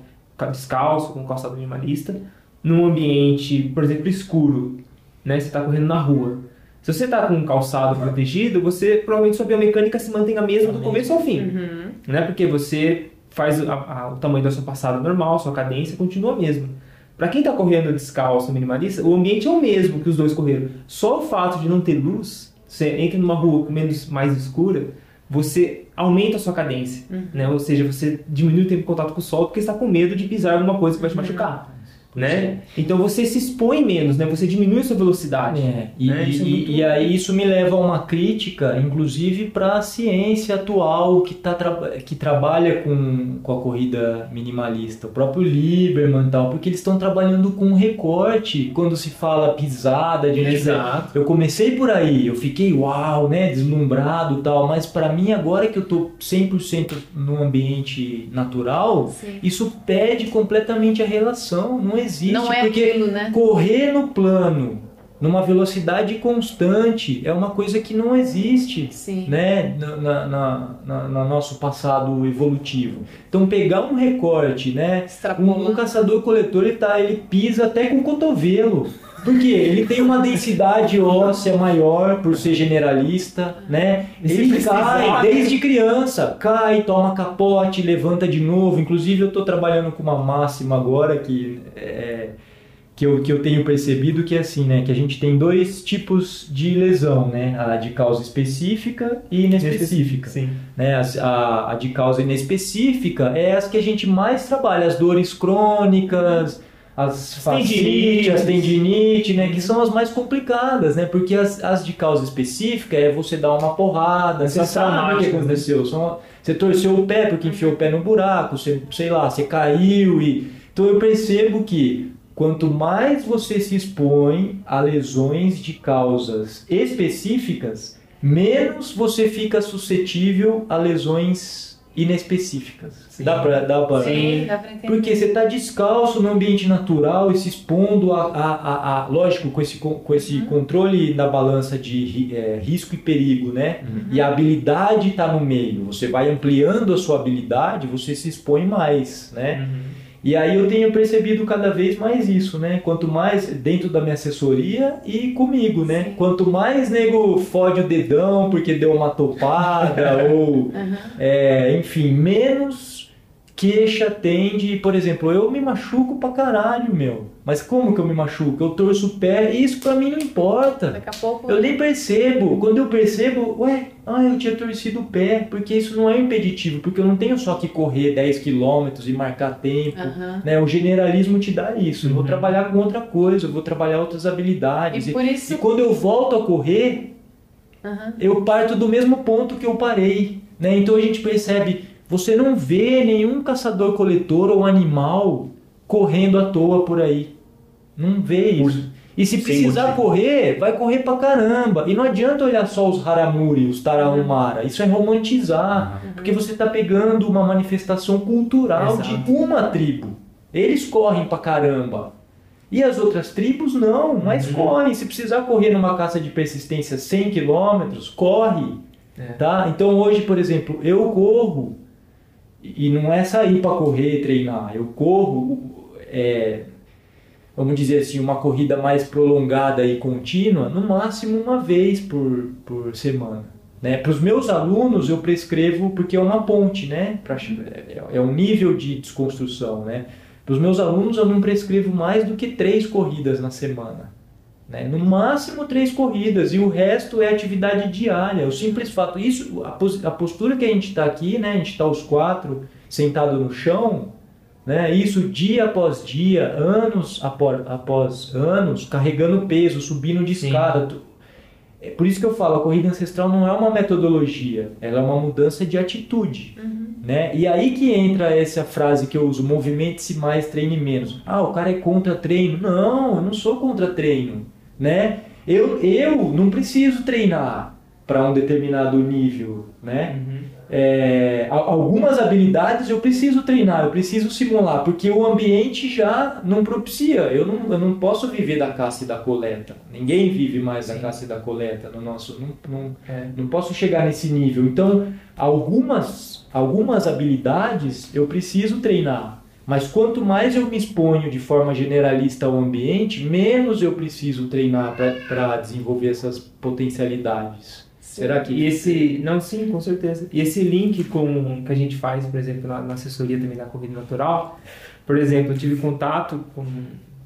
descalço, com calçado minimalista, num ambiente, por exemplo, escuro, né? Você está correndo na rua. Se você está com um calçado protegido, você provavelmente sua biomecânica se mantém a mesma do começo ao fim. Uhum. Né? Porque você faz a, a, o tamanho da sua passada normal, sua cadência continua a mesma. Para quem está correndo descalço, minimalista, o ambiente é o mesmo que os dois correram. Só o fato de não ter luz, você entra numa rua menos mais escura, você aumenta a sua cadência, uhum. né? Ou seja, você diminui o tempo de contato com o sol porque está com medo de pisar alguma coisa que vai te uhum. machucar né? Então você se expõe menos, né? Você diminui a sua velocidade. É. E, né? e, é e, aí isso me leva a uma crítica, inclusive para a ciência atual que, tá que trabalha com, com a corrida minimalista, o próprio Lieberman e tal, porque eles estão trabalhando com recorte quando se fala pisada de Exato. Eu comecei por aí, eu fiquei uau, né, deslumbrado tal, mas para mim agora que eu tô 100% no ambiente natural, Sim. isso perde completamente a relação, não existe. Não é porque aquilo, né? correr no plano, numa velocidade constante, é uma coisa que não existe Sim. né, na, na, na, na, nosso passado evolutivo. Então pegar um recorte, né? Um, um caçador-coletor ele, tá, ele pisa até com o cotovelo. Porque ele tem uma densidade óssea maior por ser generalista, né? Ele cai desde criança, cai, toma capote, levanta de novo. Inclusive eu estou trabalhando com uma máxima agora que é, que eu, que eu tenho percebido que é assim, né? Que a gente tem dois tipos de lesão, né? A de causa específica e inespecífica. Sim. Né? A, a, a de causa inespecífica é as que a gente mais trabalha, as dores crônicas as fascite, as tendinite, né, que são as mais complicadas, né, porque as, as de causa específica é você dar uma porrada, você sabe o que aconteceu, são, você torceu o pé porque enfiou o pé no buraco, você, sei lá, você caiu e então eu percebo que quanto mais você se expõe a lesões de causas específicas, menos você fica suscetível a lesões inespecíficas. Sim. Dá pra, dá pra... Sim, dá pra entender. Porque você está descalço no ambiente natural e se expondo a, a, a, a lógico, com esse, com esse uhum. controle da balança de é, risco e perigo, né? Uhum. E a habilidade está no meio. Você vai ampliando a sua habilidade, você se expõe mais, né? Uhum. E aí eu tenho percebido cada vez mais isso, né? Quanto mais dentro da minha assessoria e comigo, né? Sim. Quanto mais nego fode o dedão porque deu uma topada ou, uhum. é, enfim, menos queixa tem de, por exemplo, eu me machuco pra caralho, meu. Mas como que eu me machuco? Eu torço o pé, isso pra mim não importa. Daqui a pouco. Eu nem percebo. Quando eu percebo, ué, ah, eu tinha torcido o pé, porque isso não é impeditivo, porque eu não tenho só que correr 10 km e marcar tempo. Aham. Né? O generalismo te dá isso. Eu vou Uhum. trabalhar com outra coisa, eu vou trabalhar outras habilidades. E por isso- e quando eu volto a correr, Aham. eu parto do mesmo ponto que eu parei. Né? Então a gente percebe, você não vê nenhum caçador-coletor ou animal correndo à toa por aí. Não vê isso. E se precisar correr, vai correr pra caramba. E não adianta olhar só os Haramuri, os Tarahumara. Isso é romantizar. Porque você está pegando uma manifestação cultural Exato. de uma tribo. Eles correm pra caramba. E as outras tribos não, mas Uhum. correm. Se precisar correr numa caça de persistência 100 km, corre. É. Tá? Então hoje, por exemplo, eu corro e não é sair para correr e treinar. Eu corro, é, vamos dizer assim, uma corrida mais prolongada e contínua, no máximo uma vez por, por semana. Né? Para os meus alunos eu prescrevo porque é uma ponte, né? Pra, é, é um nível de desconstrução, né? Para os meus alunos eu não prescrevo mais do que três corridas na semana. Né? No máximo três corridas e o resto é atividade diária. O simples fato, isso, a, a postura que a gente está aqui, né? A gente está os quatro sentado no chão, né? Isso dia após dia, anos após, após anos, carregando peso, subindo de Sim. escada. Tu- É por isso que eu falo, a corrida ancestral não é uma metodologia, ela é uma mudança de atitude. Né? E aí que entra essa frase que eu uso, movimente-se mais, treine menos. Ah, o cara é contra treino. Não, eu não sou contra treino. Né? Eu, eu não preciso treinar para um determinado nível. Né? Uhum. É, algumas habilidades eu preciso treinar, eu preciso simular, porque o ambiente já não propicia. Eu não, eu não posso viver da caça e da coleta. Ninguém vive mais da Sim. caça e da coleta no nosso. Não, não, É. não posso chegar nesse nível. Então, algumas, algumas habilidades eu preciso treinar. Mas quanto mais eu me exponho de forma generalista ao ambiente, menos eu preciso treinar para desenvolver essas potencialidades. Será que E esse. Não, sim, com certeza. E esse link com, que a gente faz, por exemplo, na, na assessoria também da corrida natural, por exemplo, eu tive contato com,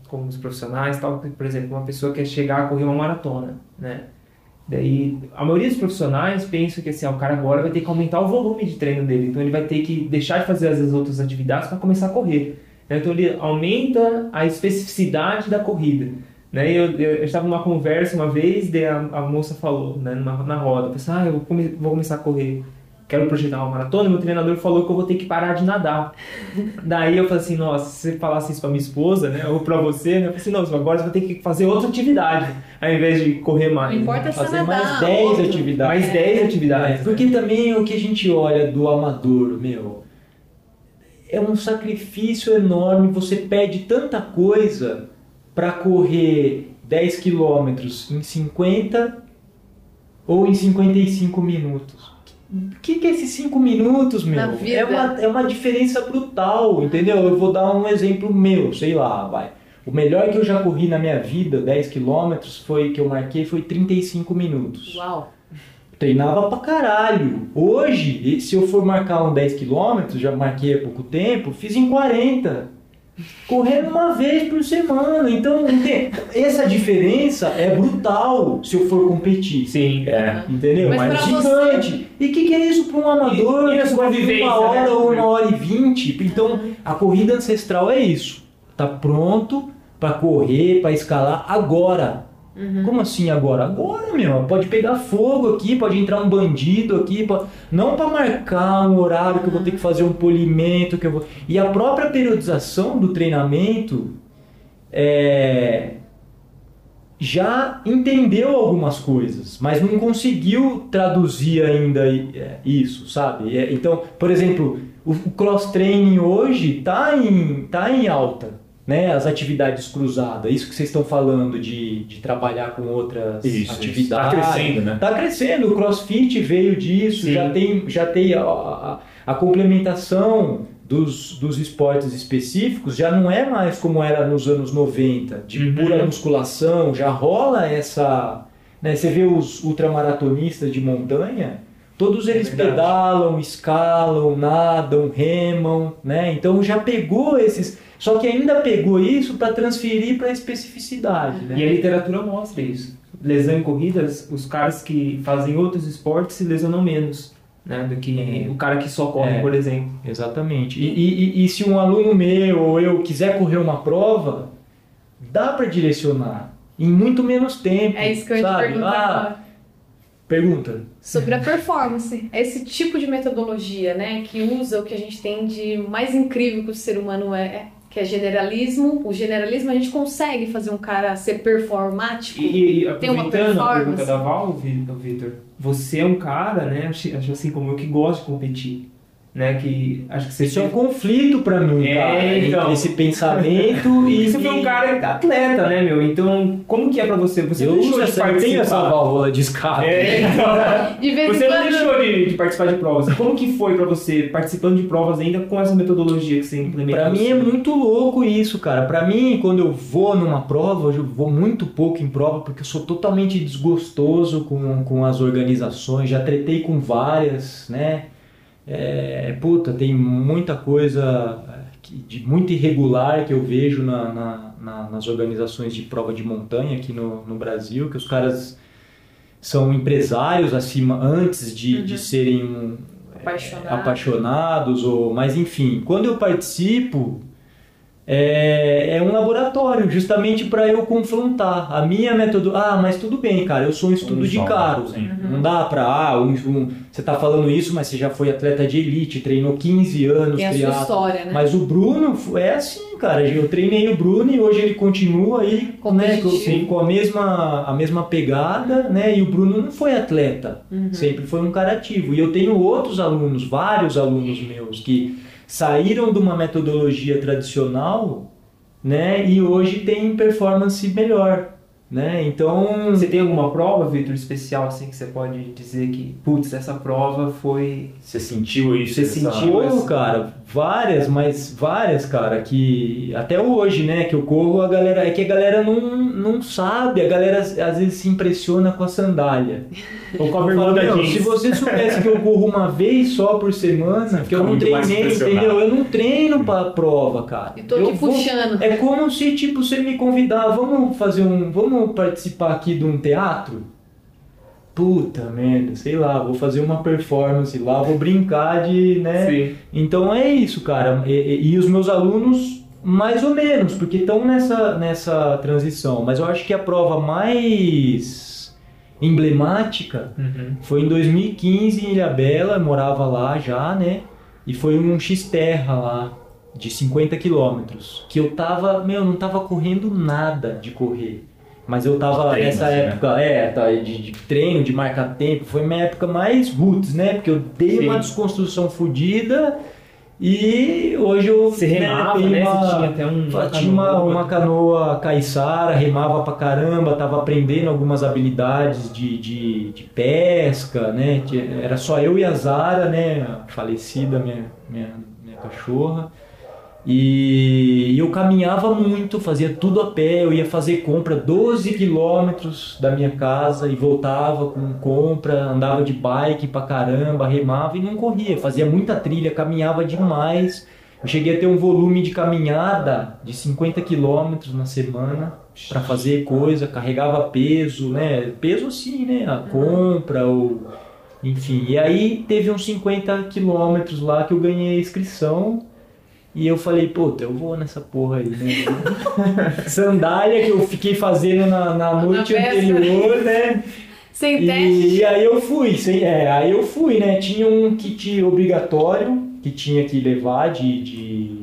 com os profissionais, tal, que, por exemplo, uma pessoa quer chegar a correr uma maratona, né? Daí, a maioria dos profissionais pensa que assim, ah, o cara agora vai ter que aumentar o volume de treino dele, então ele vai ter que deixar de fazer as outras atividades para começar a correr. né? Então ele aumenta a especificidade da corrida. Né? E Eu, eu, eu estava numa conversa uma vez, daí a, a moça falou, né, numa, na roda, eu pensei, ah, eu vou, come- vou começar a correr, quero projetar uma maratona, meu treinador falou que eu vou ter que parar de nadar. Daí eu falei assim, nossa, se você falasse isso pra minha esposa, né, ou pra você, né, eu falei assim, não, agora você vai ter que fazer outra atividade, ao invés de correr mais. Não importa né? se fazer nadar, mais 10 outro. atividades? Mais 10 É, atividades. porque também é o que a gente olha do amador, meu, é um sacrifício enorme. Você pede tanta coisa para correr 10 quilômetros em 50 ou em 55 minutos. O que, que é esses 5 minutos, meu? É uma, é uma diferença brutal, entendeu? Eu vou dar um exemplo meu, sei lá, vai. O melhor que eu já corri na minha vida, 10 quilômetros, foi que eu marquei foi 35 minutos. Uau. Treinava pra caralho. Hoje, se eu for marcar um 10 km, já marquei há pouco tempo, fiz em 40. Correndo uma vez por semana. Então, essa diferença é brutal se eu for competir. Sim. É. Entendeu? Mas pra gigante. E o que, que é isso para um amador E- e que vai sobrevivência, uma hora né? ou uma hora e vinte? Então, a corrida ancestral é isso. Tá pronto para correr, para escalar agora. Como assim agora? Agora, meu. Pode pegar fogo aqui, pode entrar um bandido aqui. Não para marcar um horário que eu vou ter que fazer um polimento. que eu vou... E a própria periodização do treinamento é, já entendeu algumas coisas, mas não conseguiu traduzir ainda é, isso, sabe? É, Então, por exemplo, o o cross-training hoje está em, tá em alta, né? As atividades cruzadas, isso que vocês estão falando de, de trabalhar com outras Isso, isso. atividades. Tá crescendo, né? Tá crescendo, o crossfit veio disso, Sim. já tem, já tem a, a, a complementação dos, dos esportes específicos, já não é mais como era nos anos 90, de Uhum. pura musculação, já rola essa. Né, você vê os ultramaratonistas de montanha, Todos eles verdade. pedalam, escalam, nadam, remam, né? Então já pegou esses. Só que ainda pegou isso para transferir para especificidade, né? E a literatura mostra isso. Lesão em corridas, os caras que fazem outros esportes se lesionam menos, né? Do que É. o cara que só corre, É. por exemplo. Exatamente. E, e- e- e se um aluno meu ou eu quiser correr uma prova, dá para direcionar em muito menos tempo. É isso que eu ia te sabe? perguntar Ah, agora. pergunta. Sobre a performance. É Esse tipo de metodologia, né, que usa o que a gente tem de mais incrível que o ser humano é, é, que é generalismo. O generalismo a gente consegue fazer um cara ser performático. E, e aproveitando a pergunta da Val, Vi- Vitor, você é um cara, né, assim como eu, que gosta de competir. Né, que acho que você Isso é um conflito para mim, É, cara. então. Entre esse pensamento e. Você foi um cara atleta, né, meu? Então, como que é pra você? Você Eu deixou de tenho essa participar. válvula de escape. É, então, De vez você não deixou de, de participar de provas. Como que foi pra você participando de provas ainda com essa metodologia que você implementa? Pra mim é muito louco isso, cara. Pra mim, quando eu vou numa prova, eu vou muito pouco em prova porque eu sou totalmente desgostoso com, com as organizações. Já tretei com várias, né? É, puta, tem muita coisa é, que- de muito irregular que eu vejo na, na- na- nas organizações de prova de montanha aqui no, no Brasil, que os caras são empresários acima antes de, de serem um, Apaixonado. apaixonados ou mas enfim quando eu participo é, é um laboratório justamente para eu confrontar a minha método ah mas tudo bem cara eu sou um estudo Um de só, caro sim. não dá para ah um, um- você tá falando isso mas você já foi atleta de elite treinou 15 anos Tem a sua história, né? mas o Bruno é assim cara eu treinei o Bruno e hoje ele continua aí né, com, com a mesma a mesma pegada né e o Bruno não foi atleta Uhum. sempre foi um cara ativo. E eu tenho outros alunos, vários alunos meus, que saíram de uma metodologia tradicional, né, e hoje têm performance melhor, né? Então, Você tem alguma prova, Vitor, especial assim que você pode dizer que, putz, essa prova foi. Você sentiu isso? Você sentiu? Essa- cara, várias, mas várias, cara, que até hoje, né, que eu corro, a galera, é que a galera não, não sabe, a galera às vezes se impressiona com a sandália. Ou com a Eu bermuda jeans. se você soubesse que eu corro uma vez só por semana, que eu não treinei, entendeu? Eu não treino pra prova, cara. E tô Eu aqui vou- puxando. É como se, tipo, você me convidar, vamos fazer um. Vamos participar aqui de um teatro? Puta merda, sei lá, vou fazer uma performance lá, vou brincar de, né? Sim. Então é isso, cara. E, e- e os meus alunos, mais ou menos, porque estão nessa, nessa transição. Mas eu acho que a prova mais emblemática Uhum. foi em 2015 em Ilhabela, eu morava lá já, né? E foi um X-Terra lá, de 50 quilômetros. Que eu tava, meu, não tava correndo nada de correr. Mas eu tava Treino, nessa assim, né? época, é, tá, de, de treino, de marcar tempo. Foi minha época mais roots, né? Porque eu dei Sim. uma desconstrução fodida e hoje eu Você remava, tenho né? uma- Você tinha até um. tinha uma, uma canoa caiçara, remava pra caramba, tava aprendendo algumas habilidades de, de, de pesca, né? Era só eu e a Zara, né? A falecida minha, minha, minha cachorra. E, eu caminhava muito, fazia tudo a pé, eu ia fazer compra 12 quilômetros da minha casa e voltava com compra, andava de bike pra caramba, remava e não corria, fazia muita trilha, caminhava demais. Eu cheguei a ter um volume de caminhada de 50 quilômetros na semana para fazer coisa, carregava peso, né? Peso assim, né? A compra, ou enfim. E aí teve uns 50 quilômetros lá que eu ganhei a inscrição. E eu falei, puta, eu vou nessa porra aí, né? Sandália que eu fiquei fazendo na, na noite véspera. anterior, né? Sem E, teste. e aí eu fui, sem, é, aí eu fui, né? Tinha um kit obrigatório que tinha que levar de, de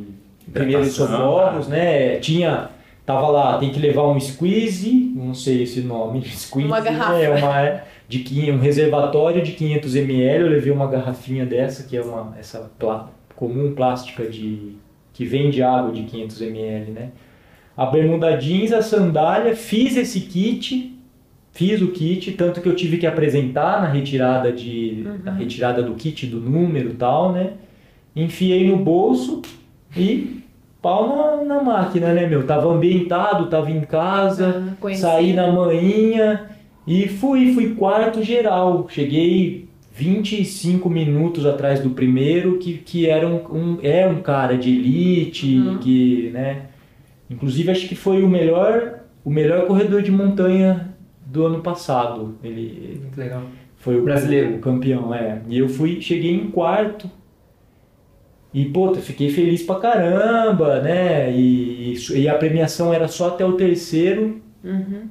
primeiros Hidratação, socorros, né? Tinha, tava lá, tem que levar um squeeze, não sei esse nome, squeeze, Uma garrafa. né? Uma, de, um reservatório de 500 ml, eu levei uma garrafinha dessa, que é uma, essa plá- comum plástica de, que vende água de 500 ml, né? A bermuda jeans, a sandália, fiz esse kit, Fiz o kit, tanto que eu tive que apresentar na retirada de na retirada do kit do número e tal, né? Enfiei no bolso e pau na, na máquina, né, meu? Tava ambientado, tava em casa, Ah, saí na manhinha e fui, fui quarto geral. Cheguei 25 minutos atrás do primeiro, que, que era um, um, é um cara de elite, Uhum. que, né? Inclusive acho que foi o melhor, o melhor corredor de montanha do ano passado. Ele Muito legal. foi o Brasileiro. o campeão, é. E eu fui, cheguei em quarto. E, eu fiquei feliz pra caramba, né? E, e a premiação era só até o terceiro. Uhum.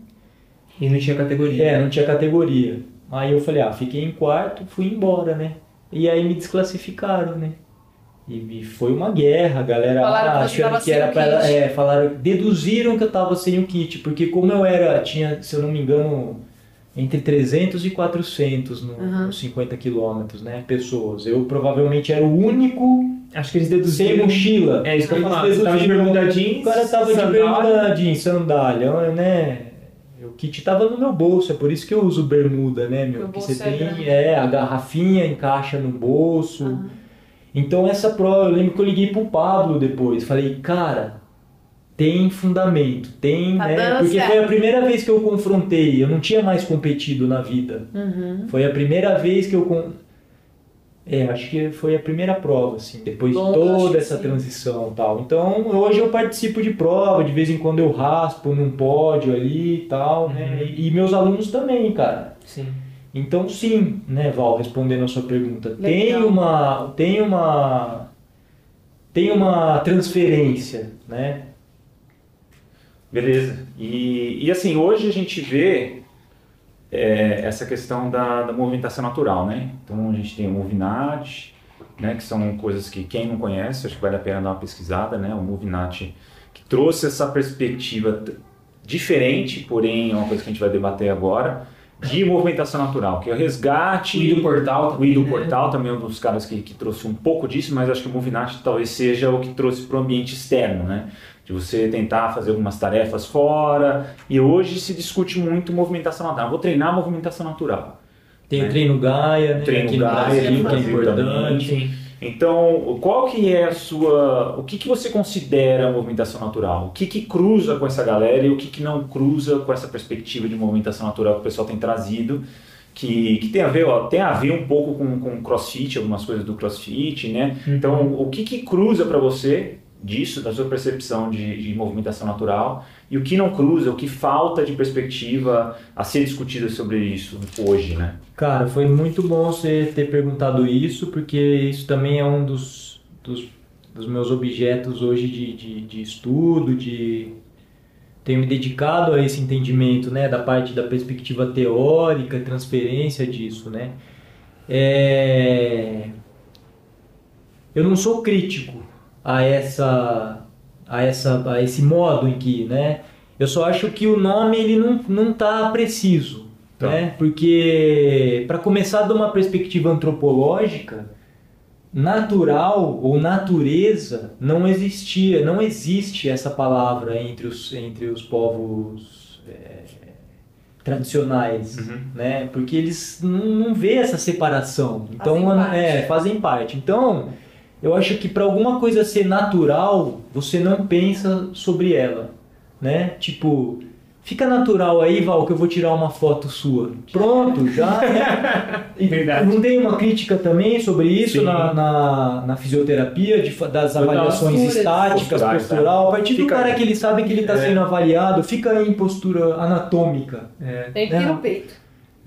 E não tinha categoria. É, não tinha categoria. Aí eu falei, ah, fiquei em quarto, fui embora, né? E aí me desclassificaram, né? E, e foi uma guerra, a galera Falaram que ah, achando que sem era kit. É, falaram, deduziram que eu tava sem o kit, porque como eu era, tinha, se eu não me engano, entre 300 e 400 no, Uhum. nos 50 quilômetros, né? Pessoas. Eu provavelmente era o único Acho que eles sem deduziram. mochila. É isso que eu. Você tava de bermuda jeans, O cara tava de sandália. bermuda jeans, sandália, né? O kit tava no meu bolso, é por isso que eu uso bermuda, né, meu? Porque você é tem, grande. é, a garrafinha encaixa no bolso. Aham. Então essa prova, eu lembro que eu liguei pro Pablo depois, falei, cara, tem fundamento, tem, Tá né? Porque certo. foi a primeira vez que eu confrontei, eu não tinha mais competido na vida. Uhum. Foi a primeira vez que eu. É, acho que foi a primeira prova, assim, depois Bom, de acho toda essa sim. transição e tal. Então, hoje eu participo de prova, de vez em quando eu raspo num pódio ali e tal, né? Uhum. E, e meus alunos também, cara. Sim. Então, sim, né, Val, respondendo a sua pergunta, tem Legal. uma, tem uma, tem uma transferência, né? Beleza. E, e assim, hoje a gente vê é, essa questão da, da movimentação natural, né? Então a gente tem o Movinat, né? Que são coisas que quem não conhece, acho que vale a pena dar uma pesquisada, né? O Movinat que trouxe essa perspectiva diferente, porém é uma coisa que a gente vai debater agora, de movimentação natural, que é o resgate... O I do portal O também, do né? Portal também é um dos caras que, que trouxe um pouco disso, mas acho que o Movinat talvez seja o que trouxe para o ambiente externo, né? De você tentar fazer algumas tarefas fora. E hoje se discute muito movimentação natural. Vou treinar movimentação natural. Tem Né? o treino Gaia, né? Treino aqui Gaia, Brasil, que é importante. Sim. Então, qual que é a sua... O que, que você considera movimentação natural? O que, que cruza com essa galera e o que, que não cruza com essa perspectiva de movimentação natural que o pessoal tem trazido? Que, que tem, a ver, ó, tem a ver um pouco com, com crossfit, algumas coisas do crossfit, né? Então, o que, que cruza para você disso, da sua percepção de, de movimentação natural, e o que não cruza, o que falta de perspectiva a ser discutida sobre isso hoje, né? Cara, foi muito bom você ter perguntado isso, porque isso também é um dos, dos, dos meus objetos hoje de, de, de estudo, de tenho me dedicado a esse entendimento, né, da parte da perspectiva teórica, transferência disso, né. É... Eu não sou crítico a essa, a essa, a esse modo em que, né, eu só acho que o nome ele não, não tá preciso, Tá. né, porque para começar de uma perspectiva antropológica, natural ou natureza não existia, não existe essa palavra entre os, entre os povos é, tradicionais, Uhum. né? Porque eles não, não vê essa separação. Então, Fazem parte. é, fazem parte. Então, eu acho que para alguma coisa ser natural, você não pensa sobre ela, né? Tipo, fica natural aí, Val, que eu vou tirar uma foto sua. Pronto, já. né? Verdade. Não tem uma crítica também sobre isso na, na, na fisioterapia, de, das avaliações estáticas, Posturais, postural. A partir do Fica- cara que ele sabe que ele está É. sendo avaliado, fica em postura anatômica É. Tem que ir Não. no peito.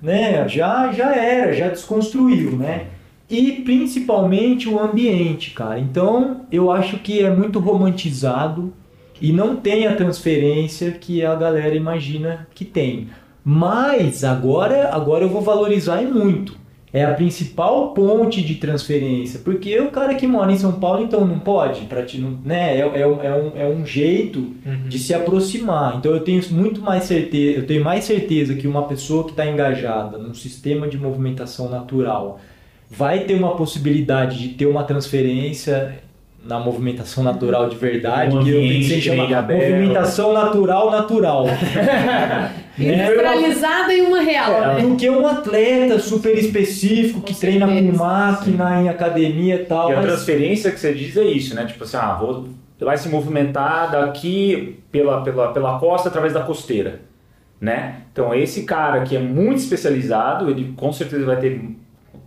né, já, já era, já desconstruiu, né? E principalmente o ambiente, cara. Então, eu acho que é muito romantizado e não tem a transferência que a galera imagina que tem. Mas agora, agora eu vou valorizar e muito. É a principal ponte de transferência, porque o cara que mora em São Paulo, então não pode, pra ti, não, né? É, é, um- é um, é um jeito Uhum. de se aproximar. Então eu tenho muito mais certeza, eu tenho mais certeza que uma pessoa que está engajada num sistema de movimentação natural vai ter uma possibilidade de ter uma transferência na movimentação natural de verdade, Um que eu em chamar aberto. movimentação natural natural. né? Industrializada e uma real, né? Do que um atleta super específico que Com treina com máquina em academia e tal. E a mas- transferência que você diz é isso, né? Tipo assim, ah, vou, vai se movimentar daqui pela, pela, pela costa através da costeira, né? Então esse cara que é muito especializado, ele com certeza vai ter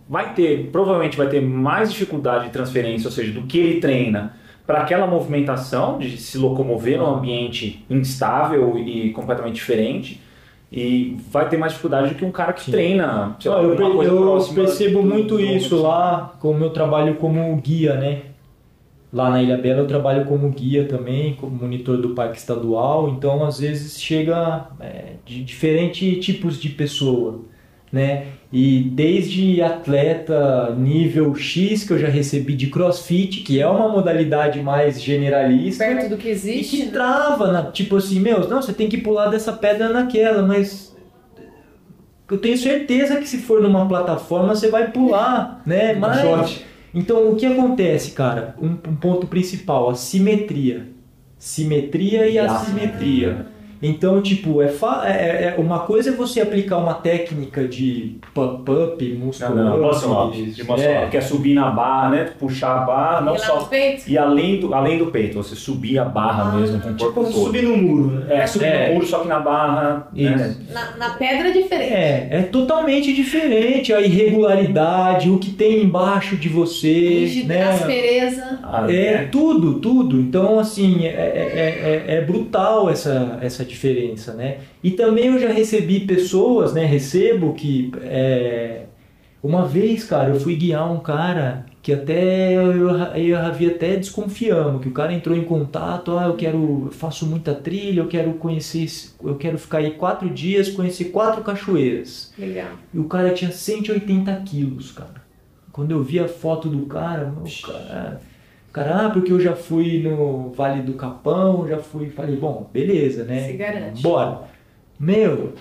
vai ter, provavelmente vai ter mais dificuldade de transferência, ou seja, do que ele treina para aquela movimentação de se locomover num ambiente instável e completamente diferente. E vai ter mais dificuldade do que um cara que Sim. treina. sei lá, eu, alguma pe- coisa eu próxima percebo do- muito do isso lá, como eu trabalho como guia, né? Lá na Ilha Bela eu trabalho como guia também, como monitor do parque estadual, então às vezes chega é, de diferentes tipos de pessoa, né? E desde atleta nível X que eu já recebi de CrossFit, que é uma modalidade mais generalista, Perto do que e existe. que trava, na- tipo assim, meu, não, você tem que pular dessa pedra naquela, mas eu tenho certeza que se for numa plataforma você vai pular, né? Mas então o que acontece, cara? Um, um ponto principal, a simetria, simetria e E assimetria. Então, tipo, é, fa- é- é- uma coisa é você aplicar uma técnica de pump-up, muscle não, não, muscle up. De muscle é, up, que é subir na barra, né? Puxar a barra, não E só. E além do, além do peito, você subir a barra Ah, mesmo com o corpo Tipo, todo. subir no muro, né? É, subir É. no muro, só que na barra. Né? Na, na pedra é diferente. É, é totalmente diferente a irregularidade, o que tem embaixo de você, Rigidez, né? aspereza. Ah, É tudo, tudo. Então, assim, é, é, é, é brutal essa, essa diferença, né? E também eu já recebi pessoas, né? Recebo que é, uma vez, cara, eu fui guiar um cara que até eu, eu, havia até desconfiamos, que o cara entrou em contato, ah, eu quero, eu faço muita trilha, eu quero conhecer, eu quero ficar aí quatro dias, conhecer quatro cachoeiras. Legal. E o cara tinha 180 quilos, cara. Quando eu vi a foto do cara, meu, cara, cara, ah, porque eu já fui no Vale do Capão, já fui, falei, bom, beleza, né? Se garante. Bora. Meu,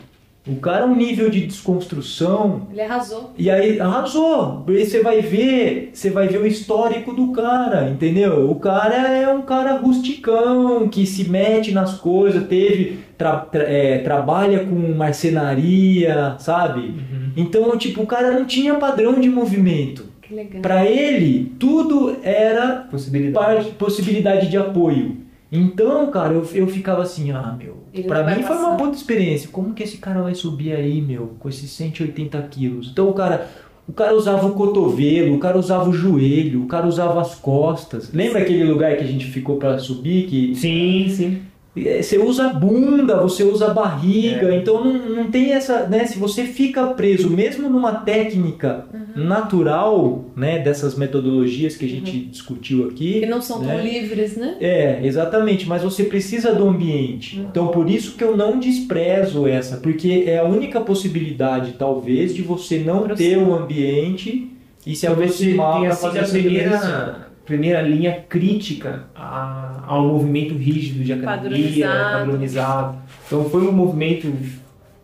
o cara é um nível de desconstrução Ele arrasou. e aí arrasou. Você vai ver, você vai ver o histórico do cara, entendeu? O cara é um cara rusticão que se mete nas coisas, teve tra- tra- é, trabalha com marcenaria, sabe? Então, tipo, o cara não tinha padrão de movimento. Que legal. Pra ele, tudo era Possibilidade. par- possibilidade de apoio. Então, cara, eu, eu ficava assim, ah, meu. Ele Pra mim foi uma puta experiência. Como que esse cara vai subir aí, meu, com esses 180 quilos? Então, o cara, o cara usava o cotovelo, o cara usava o joelho, o cara usava as costas. Lembra aquele lugar que a gente ficou pra subir que Sim, sim. É, Você usa a bunda, você usa a barriga, É. então não, não tem essa, né? Se você fica preso, mesmo numa técnica natural, né? Dessas metodologias que a gente discutiu aqui. Que não são tão né? livres, né? É, exatamente, mas você precisa do ambiente. Então por isso que eu não desprezo essa, porque é a única possibilidade, talvez, de você não ter o ambiente e se aproximar para sido fazer a primeira, primeira linha crítica a- ao movimento rígido de academia, Padronizado. padronizado. Então foi um movimento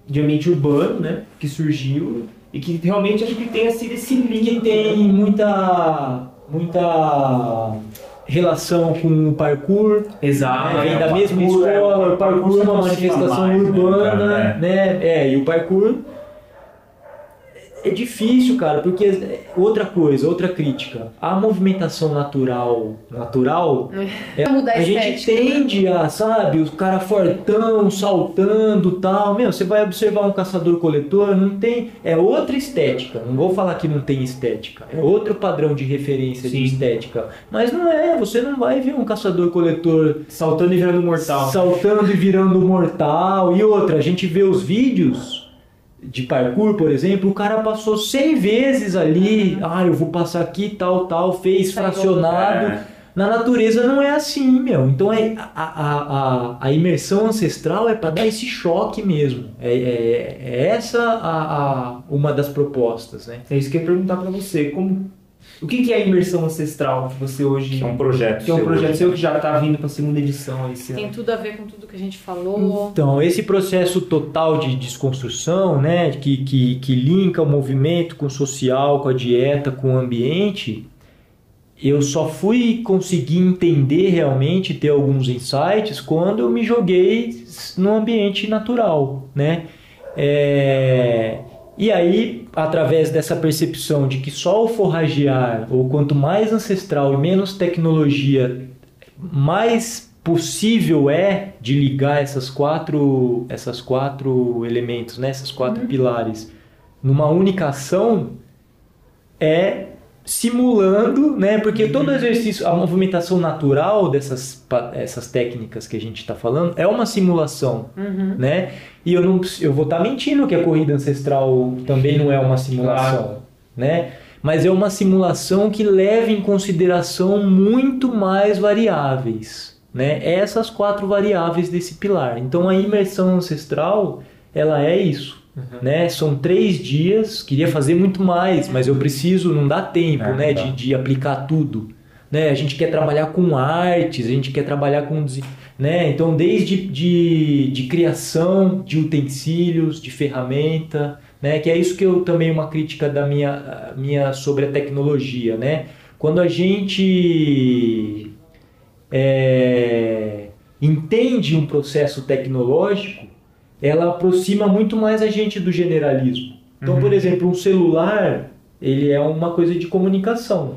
de ambiente urbano, né, que surgiu e que realmente acho que tenha sido esse link que tem muita muita relação com o parkour, Exato. né? vem é, da o mesma parkour é- escola, o o parkour é uma manifestação mais, né, urbana, cara? né? É, e o parkour é difícil, cara, porque outra coisa, outra crítica, a movimentação natural, natural, é, mudar a a gente né? tende a, sabe, os cara fortão, saltando, tal. Meu, você vai observar um caçador-coletor, não tem, é outra estética. Não vou falar que não tem estética, é outro padrão de referência Sim. de estética. Mas não é, você não vai ver um caçador-coletor Saltando e virando mortal. saltando e virando mortal. E outra, a gente vê os vídeos de parkour, por exemplo, o cara passou 100 vezes ali, ah, eu vou passar aqui, tal, tal, fez fracionado. É. Na natureza não é assim, meu. Então é, a, a, a, a imersão ancestral é para dar esse choque mesmo. É, é, é essa a, a, uma das propostas, né? É isso que eu ia perguntar pra você. Como, o que que é a imersão ancestral que você hoje... Que é um projeto. que é um seu projeto hoje. seu que já tá vindo pra segunda edição esse Tem ano. tudo a ver com tudo que a gente falou. Então, esse processo total de desconstrução, né, que, que, que linka o movimento com o social, com a dieta, com o ambiente, eu só fui conseguir entender realmente, ter alguns insights, quando eu me joguei no ambiente natural, né? É, E aí, através dessa percepção de que só o forragear, ou quanto mais ancestral e menos tecnologia, mais possível é de ligar essas quatro, essas quatro elementos, né? essas quatro pilares, numa única ação, é simulando, né? Porque todo exercício, a movimentação natural dessas essas técnicas que a gente está falando é uma simulação, né? E eu não eu vou estar mentindo que a corrida ancestral também não é uma simulação, né? Mas é uma simulação que leva em consideração muito mais variáveis, né? Essas quatro variáveis desse pilar. Então a imersão ancestral ela é isso, né? São três dias. Queria fazer muito mais, mas eu preciso, não dá tempo, É, né? dá. De, de aplicar tudo, né? A gente quer trabalhar com artes, a gente quer trabalhar com, né? Então desde de, de criação de utensílios, de ferramenta, né? Que é isso que eu também uma crítica da minha, minha sobre a tecnologia, né? Quando a gente é, entende um processo tecnológico, ela aproxima muito mais a gente do generalismo. Então, por exemplo, um celular, ele é uma coisa de comunicação,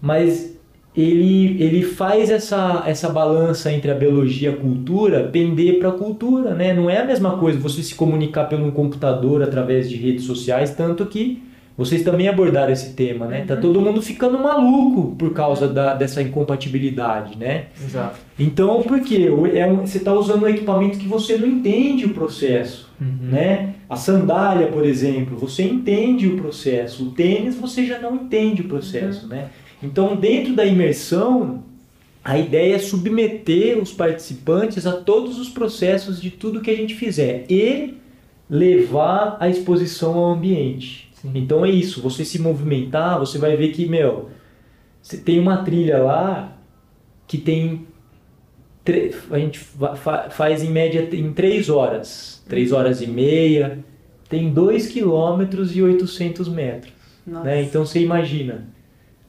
mas ele, ele faz essa, essa balança entre a biologia e a cultura pender para a cultura, né? Não é a mesma coisa você se comunicar pelo computador através de redes sociais, tanto que vocês também abordaram esse tema, né? Tá todo mundo ficando maluco por causa da, dessa incompatibilidade, né? Exato. Então, por quê? É você está usando um equipamento que você não entende o processo, né? A sandália, por exemplo, você entende o processo. O tênis, você já não entende o processo, né? Então, dentro da imersão, a ideia é submeter os participantes a todos os processos de tudo que a gente fizer e levar a exposição ao ambiente. Então é isso, você se movimentar, você vai ver que, meu, você tem uma trilha lá que tem a gente fa- fa- faz em média em 3 horas, 3 horas e meia, tem 2 quilômetros e 800 metros. Né? Então você imagina,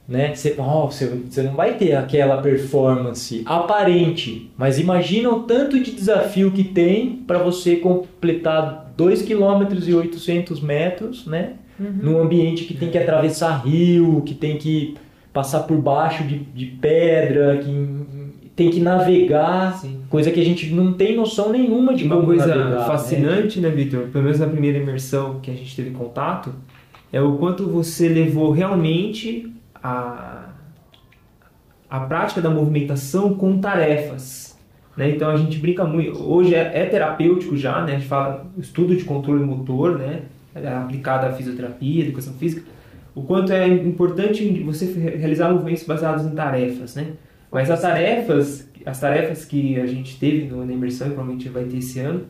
né? Você, ó, você, você não vai ter aquela performance aparente, mas imagina o tanto de desafio que tem para você completar 2 quilômetros e 800 metros, né? Num ambiente que tem que atravessar rio, que tem que passar por baixo de, de pedra, que tem que navegar, Sim. coisa que a gente não tem noção nenhuma de Uma coisa navegar, né? fascinante, né, Vitor? Pelo menos na primeira imersão que a gente teve contato, é o quanto você levou realmente a, a prática da movimentação com tarefas. Né? Então a gente brinca muito. Hoje é, é terapêutico já, né? A gente fala estudo de controle motor, né? É aplicado à fisioterapia, educação física. O quanto é importante você realizar movimentos baseados em tarefas, né? Mas as tarefas, as tarefas que a gente teve no- na imersão e provavelmente vai ter esse ano,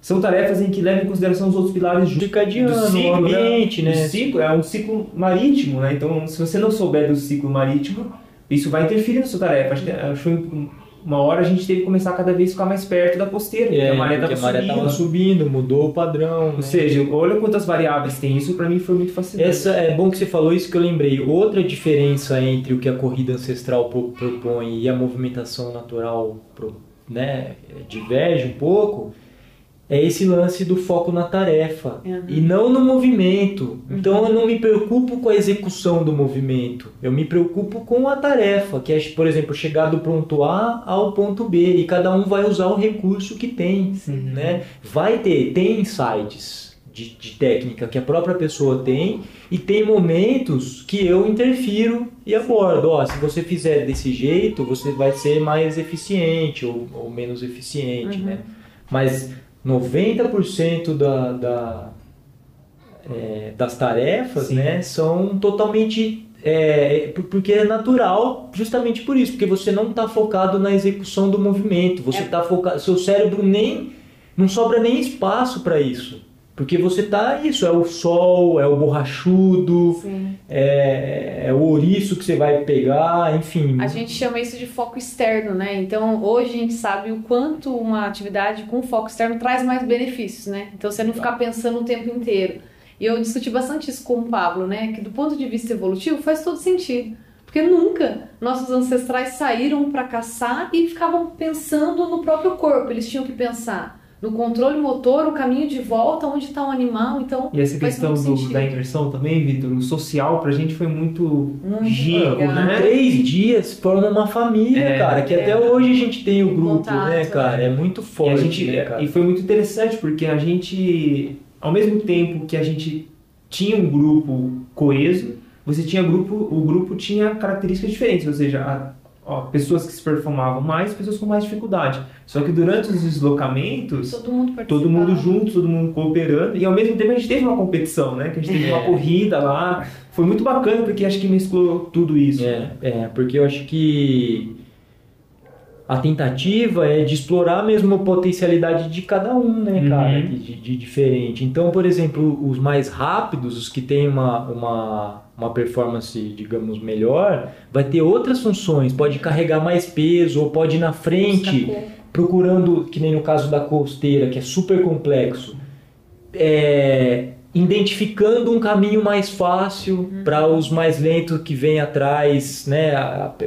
são tarefas em que levam em consideração os outros pilares ju- Circadiano, do ciclo, o ambiente, né? né? Do ciclo, é um ciclo marítimo, né? Então, se você não souber do ciclo marítimo, isso vai interferir na sua tarefa. Acho que acho uma hora a gente teve que começar a cada vez ficar mais perto da costeira, porque É, a maré estava subindo. tava subindo, mudou o padrão. Ou né? seja, olha quantas variáveis tem. Isso para mim foi muito fascinante. Essa é bom que você falou isso que eu lembrei. Outra diferença entre o que a corrida ancestral pro- propõe e a movimentação natural né, diverge um pouco é esse lance do foco na tarefa Uhum. e não no movimento. Então eu não me preocupo com a execução do movimento. Eu me preocupo com a tarefa, que é, por exemplo, chegar do ponto A ao ponto B e cada um vai usar o recurso que tem, né? Vai ter, tem insights de, de técnica que a própria pessoa tem e tem momentos que eu interfiro e abordo. Ó, se você fizer desse jeito, você vai ser mais eficiente ou, ou menos eficiente, né? Mas 90% da, da, é, das tarefas Sim. né, são totalmente. É, por- porque é natural, justamente por isso, porque você não está focado na execução do movimento, você É. está focado, seu cérebro nem não sobra nem espaço para isso, porque você tá isso é o sol, é o borrachudo, é, é o ouriço que você vai pegar, enfim. A gente chama isso de foco externo, né? Então, hoje a gente sabe o quanto uma atividade com foco externo traz mais benefícios, né? Então, você não ficar pensando o tempo inteiro. E eu discuti bastante isso com o Pablo, né? Que do ponto de vista evolutivo faz todo sentido. Porque nunca nossos ancestrais saíram para caçar e ficavam pensando no próprio corpo. Eles tinham que pensar no controle motor, o caminho de volta, onde está o animal. Então, E essa questão do- da imersão também, Vitor, o social pra gente foi muito, legal. né? Três dias formam uma família, É, cara. Que é. até hoje a gente tem o grupo, Contato, né, cara? É muito E, forte, a gente, né, cara? e foi muito interessante porque a gente, ao mesmo tempo que a gente tinha um grupo coeso, você tinha grupo, o grupo tinha características diferentes, ou seja, a, ó, pessoas que se performavam mais, pessoas com mais dificuldade. Só que durante os deslocamentos, Todo mundo todo mundo junto, todo mundo cooperando, e ao mesmo tempo a gente teve uma competição, né? Que a gente teve uma É. corrida lá. Foi muito bacana porque acho que mesclou tudo isso. É, é, porque eu acho que a tentativa é de explorar mesmo a potencialidade de cada um, né, Uhum. cara, de, de- de diferente. Então, por exemplo, os mais rápidos, os que têm uma, uma, uma performance, digamos, melhor, vai ter outras funções, pode carregar mais peso, ou pode ir na frente, procurando, que nem no caso da costeira, que é super complexo, é, identificando um caminho mais fácil para os mais lentos que vêm atrás, né,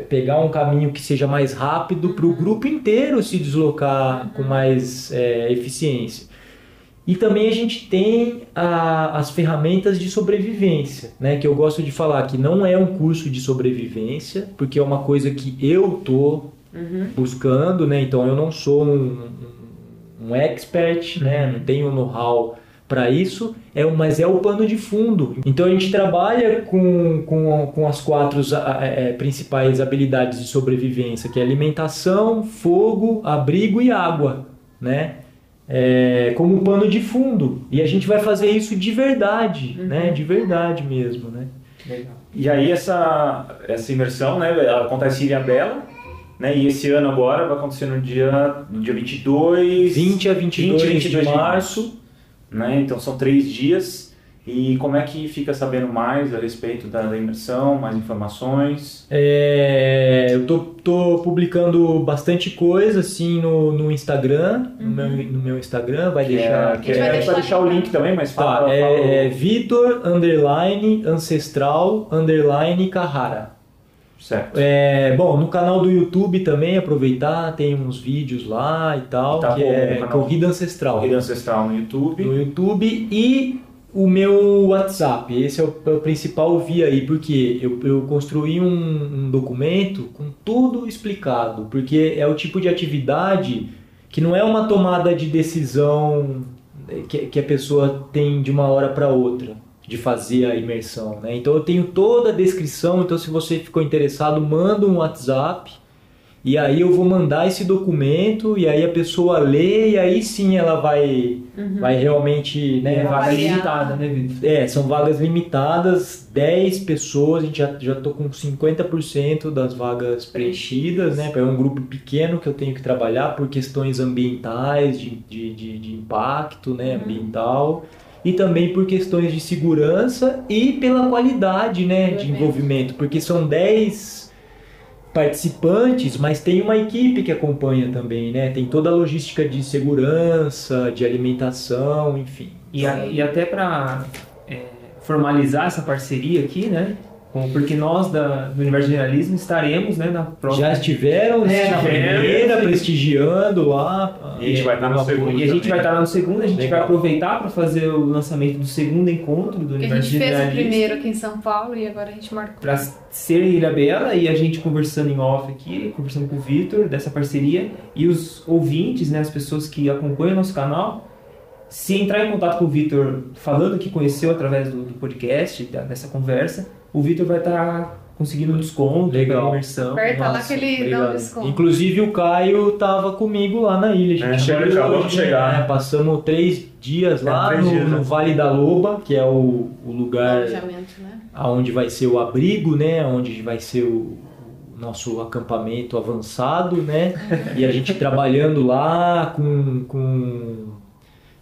pegar um caminho que seja mais rápido para o grupo inteiro se deslocar com mais é, eficiência. E também a gente tem a- as ferramentas de sobrevivência, né? Que eu gosto de falar que não é um curso de sobrevivência, porque é uma coisa que eu tô buscando, né? Então eu não sou um, um- um expert, né? Não tenho know-how para isso, é, mas é o pano de fundo. Então a gente trabalha com, com, com as quatro a- é, principais habilidades de sobrevivência, que é alimentação, fogo, abrigo e água, né? É, como pano de fundo. E a gente vai fazer isso de verdade, né? De verdade mesmo, né? Legal. E aí essa, essa imersão, né, ela acontece em Ilha Bela, né, e esse ano agora vai acontecer no dia, no dia 22... 20 a 22, 20 22 de março. Né, então são três dias. E como é que fica sabendo mais a respeito da, da imersão, mais informações? É, eu tô, tô publicando bastante coisa assim no, no Instagram, no, meu, no meu Instagram, vai Que é, deixar. que A gente é, vai vai deixar deixar o link também, mas Tá, fala, fala é, é o- Vitor underline ancestral underline Carrara. Certo. É, bom, no canal do YouTube também aproveitar, tem uns vídeos lá e tal, Tá que bom, é. Corrida Ancestral. Corrida Ancestral no YouTube. no YouTube e o meu WhatsApp. Esse é o, é o principal via aí, porque eu, eu construí um, um documento com tudo explicado, porque é o tipo de atividade que não é uma tomada de decisão que, que a pessoa tem de uma hora para outra de fazer a imersão, né? Então eu tenho toda a descrição, então se você ficou interessado, manda um WhatsApp e aí eu vou mandar esse documento e aí a pessoa lê e aí sim ela vai vai realmente, É né, vaga avaliar. limitada, né, Vitor? é, são vagas limitadas, 10 pessoas, a gente já, já tô com 50% das vagas preenchidas, né? É um grupo pequeno que eu tenho que trabalhar por questões ambientais, de, de, de, de impacto né, ambiental, e também por questões de segurança e pela qualidade né, de envolvimento, porque são 10 participantes, mas tem uma equipe que acompanha também, né? Tem toda a logística de segurança, de alimentação, enfim. E, a- e até para formalizar essa parceria aqui, né? Porque nós da, do Universo de Jornalismo estaremos né, na próxima. Já estiveram né, na primeira, prestigiando lá. E a gente vai estar no Uma segundo. E a gente vai estar lá no segundo, a gente Legal. vai aproveitar para fazer o lançamento do segundo encontro do Porque a Universo gente fez o primeiro aqui em São Paulo e agora a gente marcou. Para ser em Ilha Bela e a gente conversando em off aqui, conversando com o Vitor dessa parceria e os ouvintes, né, as pessoas que acompanham o nosso canal, se entrar em contato com o Vitor falando que conheceu através do, do podcast, da- dessa conversa, o Vitor vai estar conseguindo um desconto Legal. imersão. Aperta lá Nossa, que ele dá um desconto. Inclusive o Caio tava comigo lá na ilha. A É, gente chegou, chegou acabou de hoje, chegar. né? Passamos três dias É, lá três no, dias, no né? Vale da Loba, que é o, o lugar né? aonde vai ser o abrigo, né? Onde vai ser o o nosso acampamento avançado, né? E a gente trabalhando lá com, com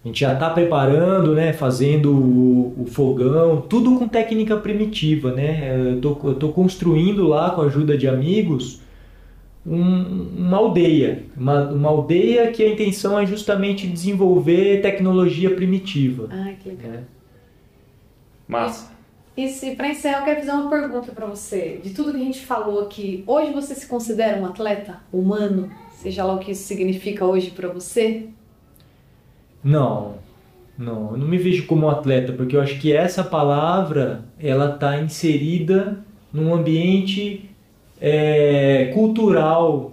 a gente já está preparando, né? Fazendo o, o fogão, tudo com técnica primitiva, né? Eu tô, eu tô construindo lá com a ajuda de amigos um- uma aldeia, uma, uma aldeia que a intenção é justamente desenvolver tecnologia primitiva. Ai, que legal. né? Massa. E se, pra encerrar, eu quero fazer uma pergunta pra você. De tudo que a gente falou aqui, hoje você se considera um atleta humano? Seja lá o que isso significa hoje pra você? Não, não, eu não me vejo como um atleta, porque eu acho que essa palavra ela está inserida num ambiente é, cultural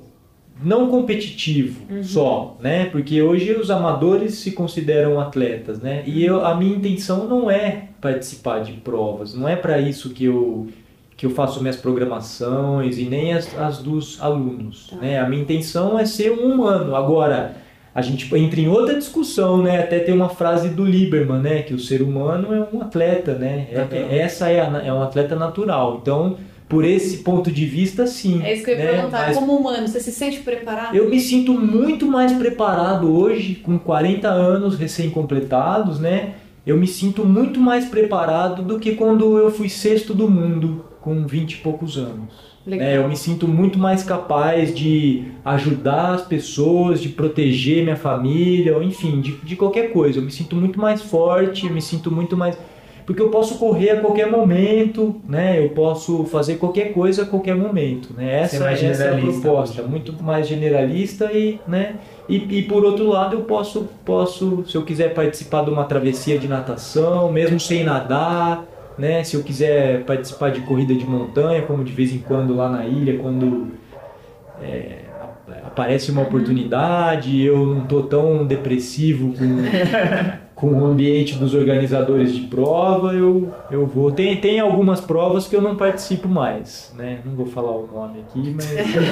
não competitivo só, né? Porque hoje os amadores se consideram atletas, né? E eu, a minha intenção não é participar de provas, não é para isso que eu que eu faço minhas programações e nem as, as dos alunos, né? A minha intenção é ser um humano. Agora a gente entra em outra discussão, né? Até tem uma frase do Lieberman, né? Que o ser humano é um atleta, né? É- é- essa é, a- é um atleta natural. Então, por esse ponto de vista, sim. É isso que eu ia né? perguntar. Mas Como humano, você se sente preparado? eu me sinto muito mais preparado hoje, com 40 anos recém-completados, né? Eu me sinto muito mais preparado do que quando eu fui sexto do mundo, com 20 e poucos anos. Legal. né? eu me sinto muito mais capaz de ajudar as pessoas, de proteger minha família, ou enfim, de, de qualquer coisa. Eu me sinto muito mais forte, eu me sinto muito mais. Porque eu posso correr a qualquer momento, né? Eu posso fazer qualquer coisa a qualquer momento, né? Essa, essa é a proposta, hoje. muito mais generalista e, né? E, e por outro lado eu posso, posso, se eu quiser participar de uma travessia de natação, mesmo sem nadar, né? Se eu quiser participar de corrida de montanha, como de vez em quando lá na ilha, quando é, ap- aparece uma oportunidade, eu não tô tão depressivo com, com o ambiente dos organizadores de prova, eu, eu vou. Tem, tem algumas provas que eu não participo mais, né? Não vou falar o nome aqui, mas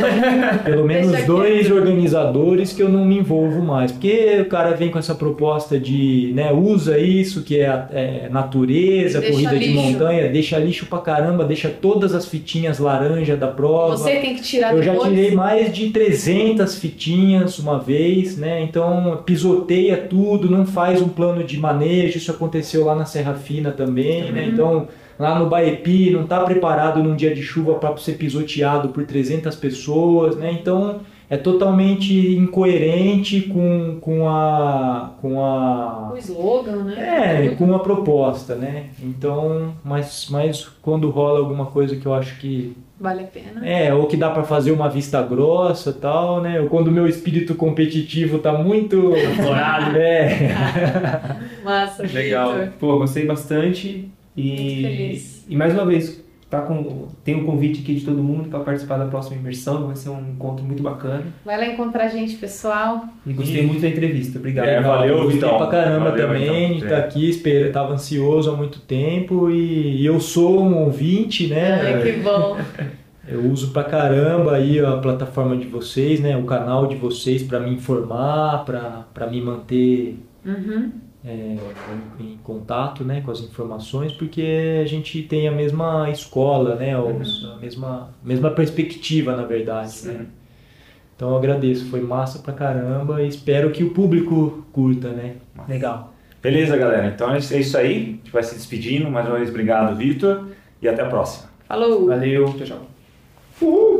pelo menos Deixa dois organizadores que eu não me envolvo mais. Porque o cara vem com essa proposta de, né, usa isso que é, é natureza, Deixa corrida de lixo. montanha, deixa lixo pra caramba, deixa todas as fitinhas laranja da prova. Você tem que tirar Eu já depois. tirei mais de 300 fitinhas uma vez, né? Então pisoteia tudo, não faz um plano de manejo. Isso aconteceu lá na Serra Fina também, né? Então lá no Baepi não está preparado num dia de chuva para ser pisoteado por 300 pessoas, né? Então é totalmente incoerente com, com a com a O slogan, né? é, com a proposta, né? Então, mas, mas quando rola alguma coisa que eu acho que Vale a pena. é, ou que dá pra fazer uma vista grossa tal, né? Ou quando o meu espírito competitivo tá muito. Aflorado. é. Massa, Legal. Vitor. Pô, gostei bastante. Muito E, feliz. e mais uma vez, tá com, tem um convite aqui de todo mundo para participar da próxima imersão. Vai ser um encontro muito bacana. Vai lá encontrar a gente, pessoal. E gostei muito da entrevista. Obrigado. É, valeu, Gostei Vitão. pra caramba Valeu, também, Vitão. de tá aqui, espera, tava ansioso há muito tempo e, e eu sou um ouvinte, né? Ai, que bom. Eu uso pra caramba aí a plataforma de vocês, né? O canal de vocês pra me informar, pra pra me manter Uhum. É, em, em contato né, com as informações, porque a gente tem a mesma escola, né, os- a mesma, mesma perspectiva, na verdade. Né? Então eu agradeço, foi massa pra caramba e espero que o público curta, né? Legal. Beleza, galera. Então é isso aí. A gente vai se despedindo. Mais uma vez, obrigado, Vitor. E até a próxima. Falou. Valeu. Tchau, tchau. Uhul!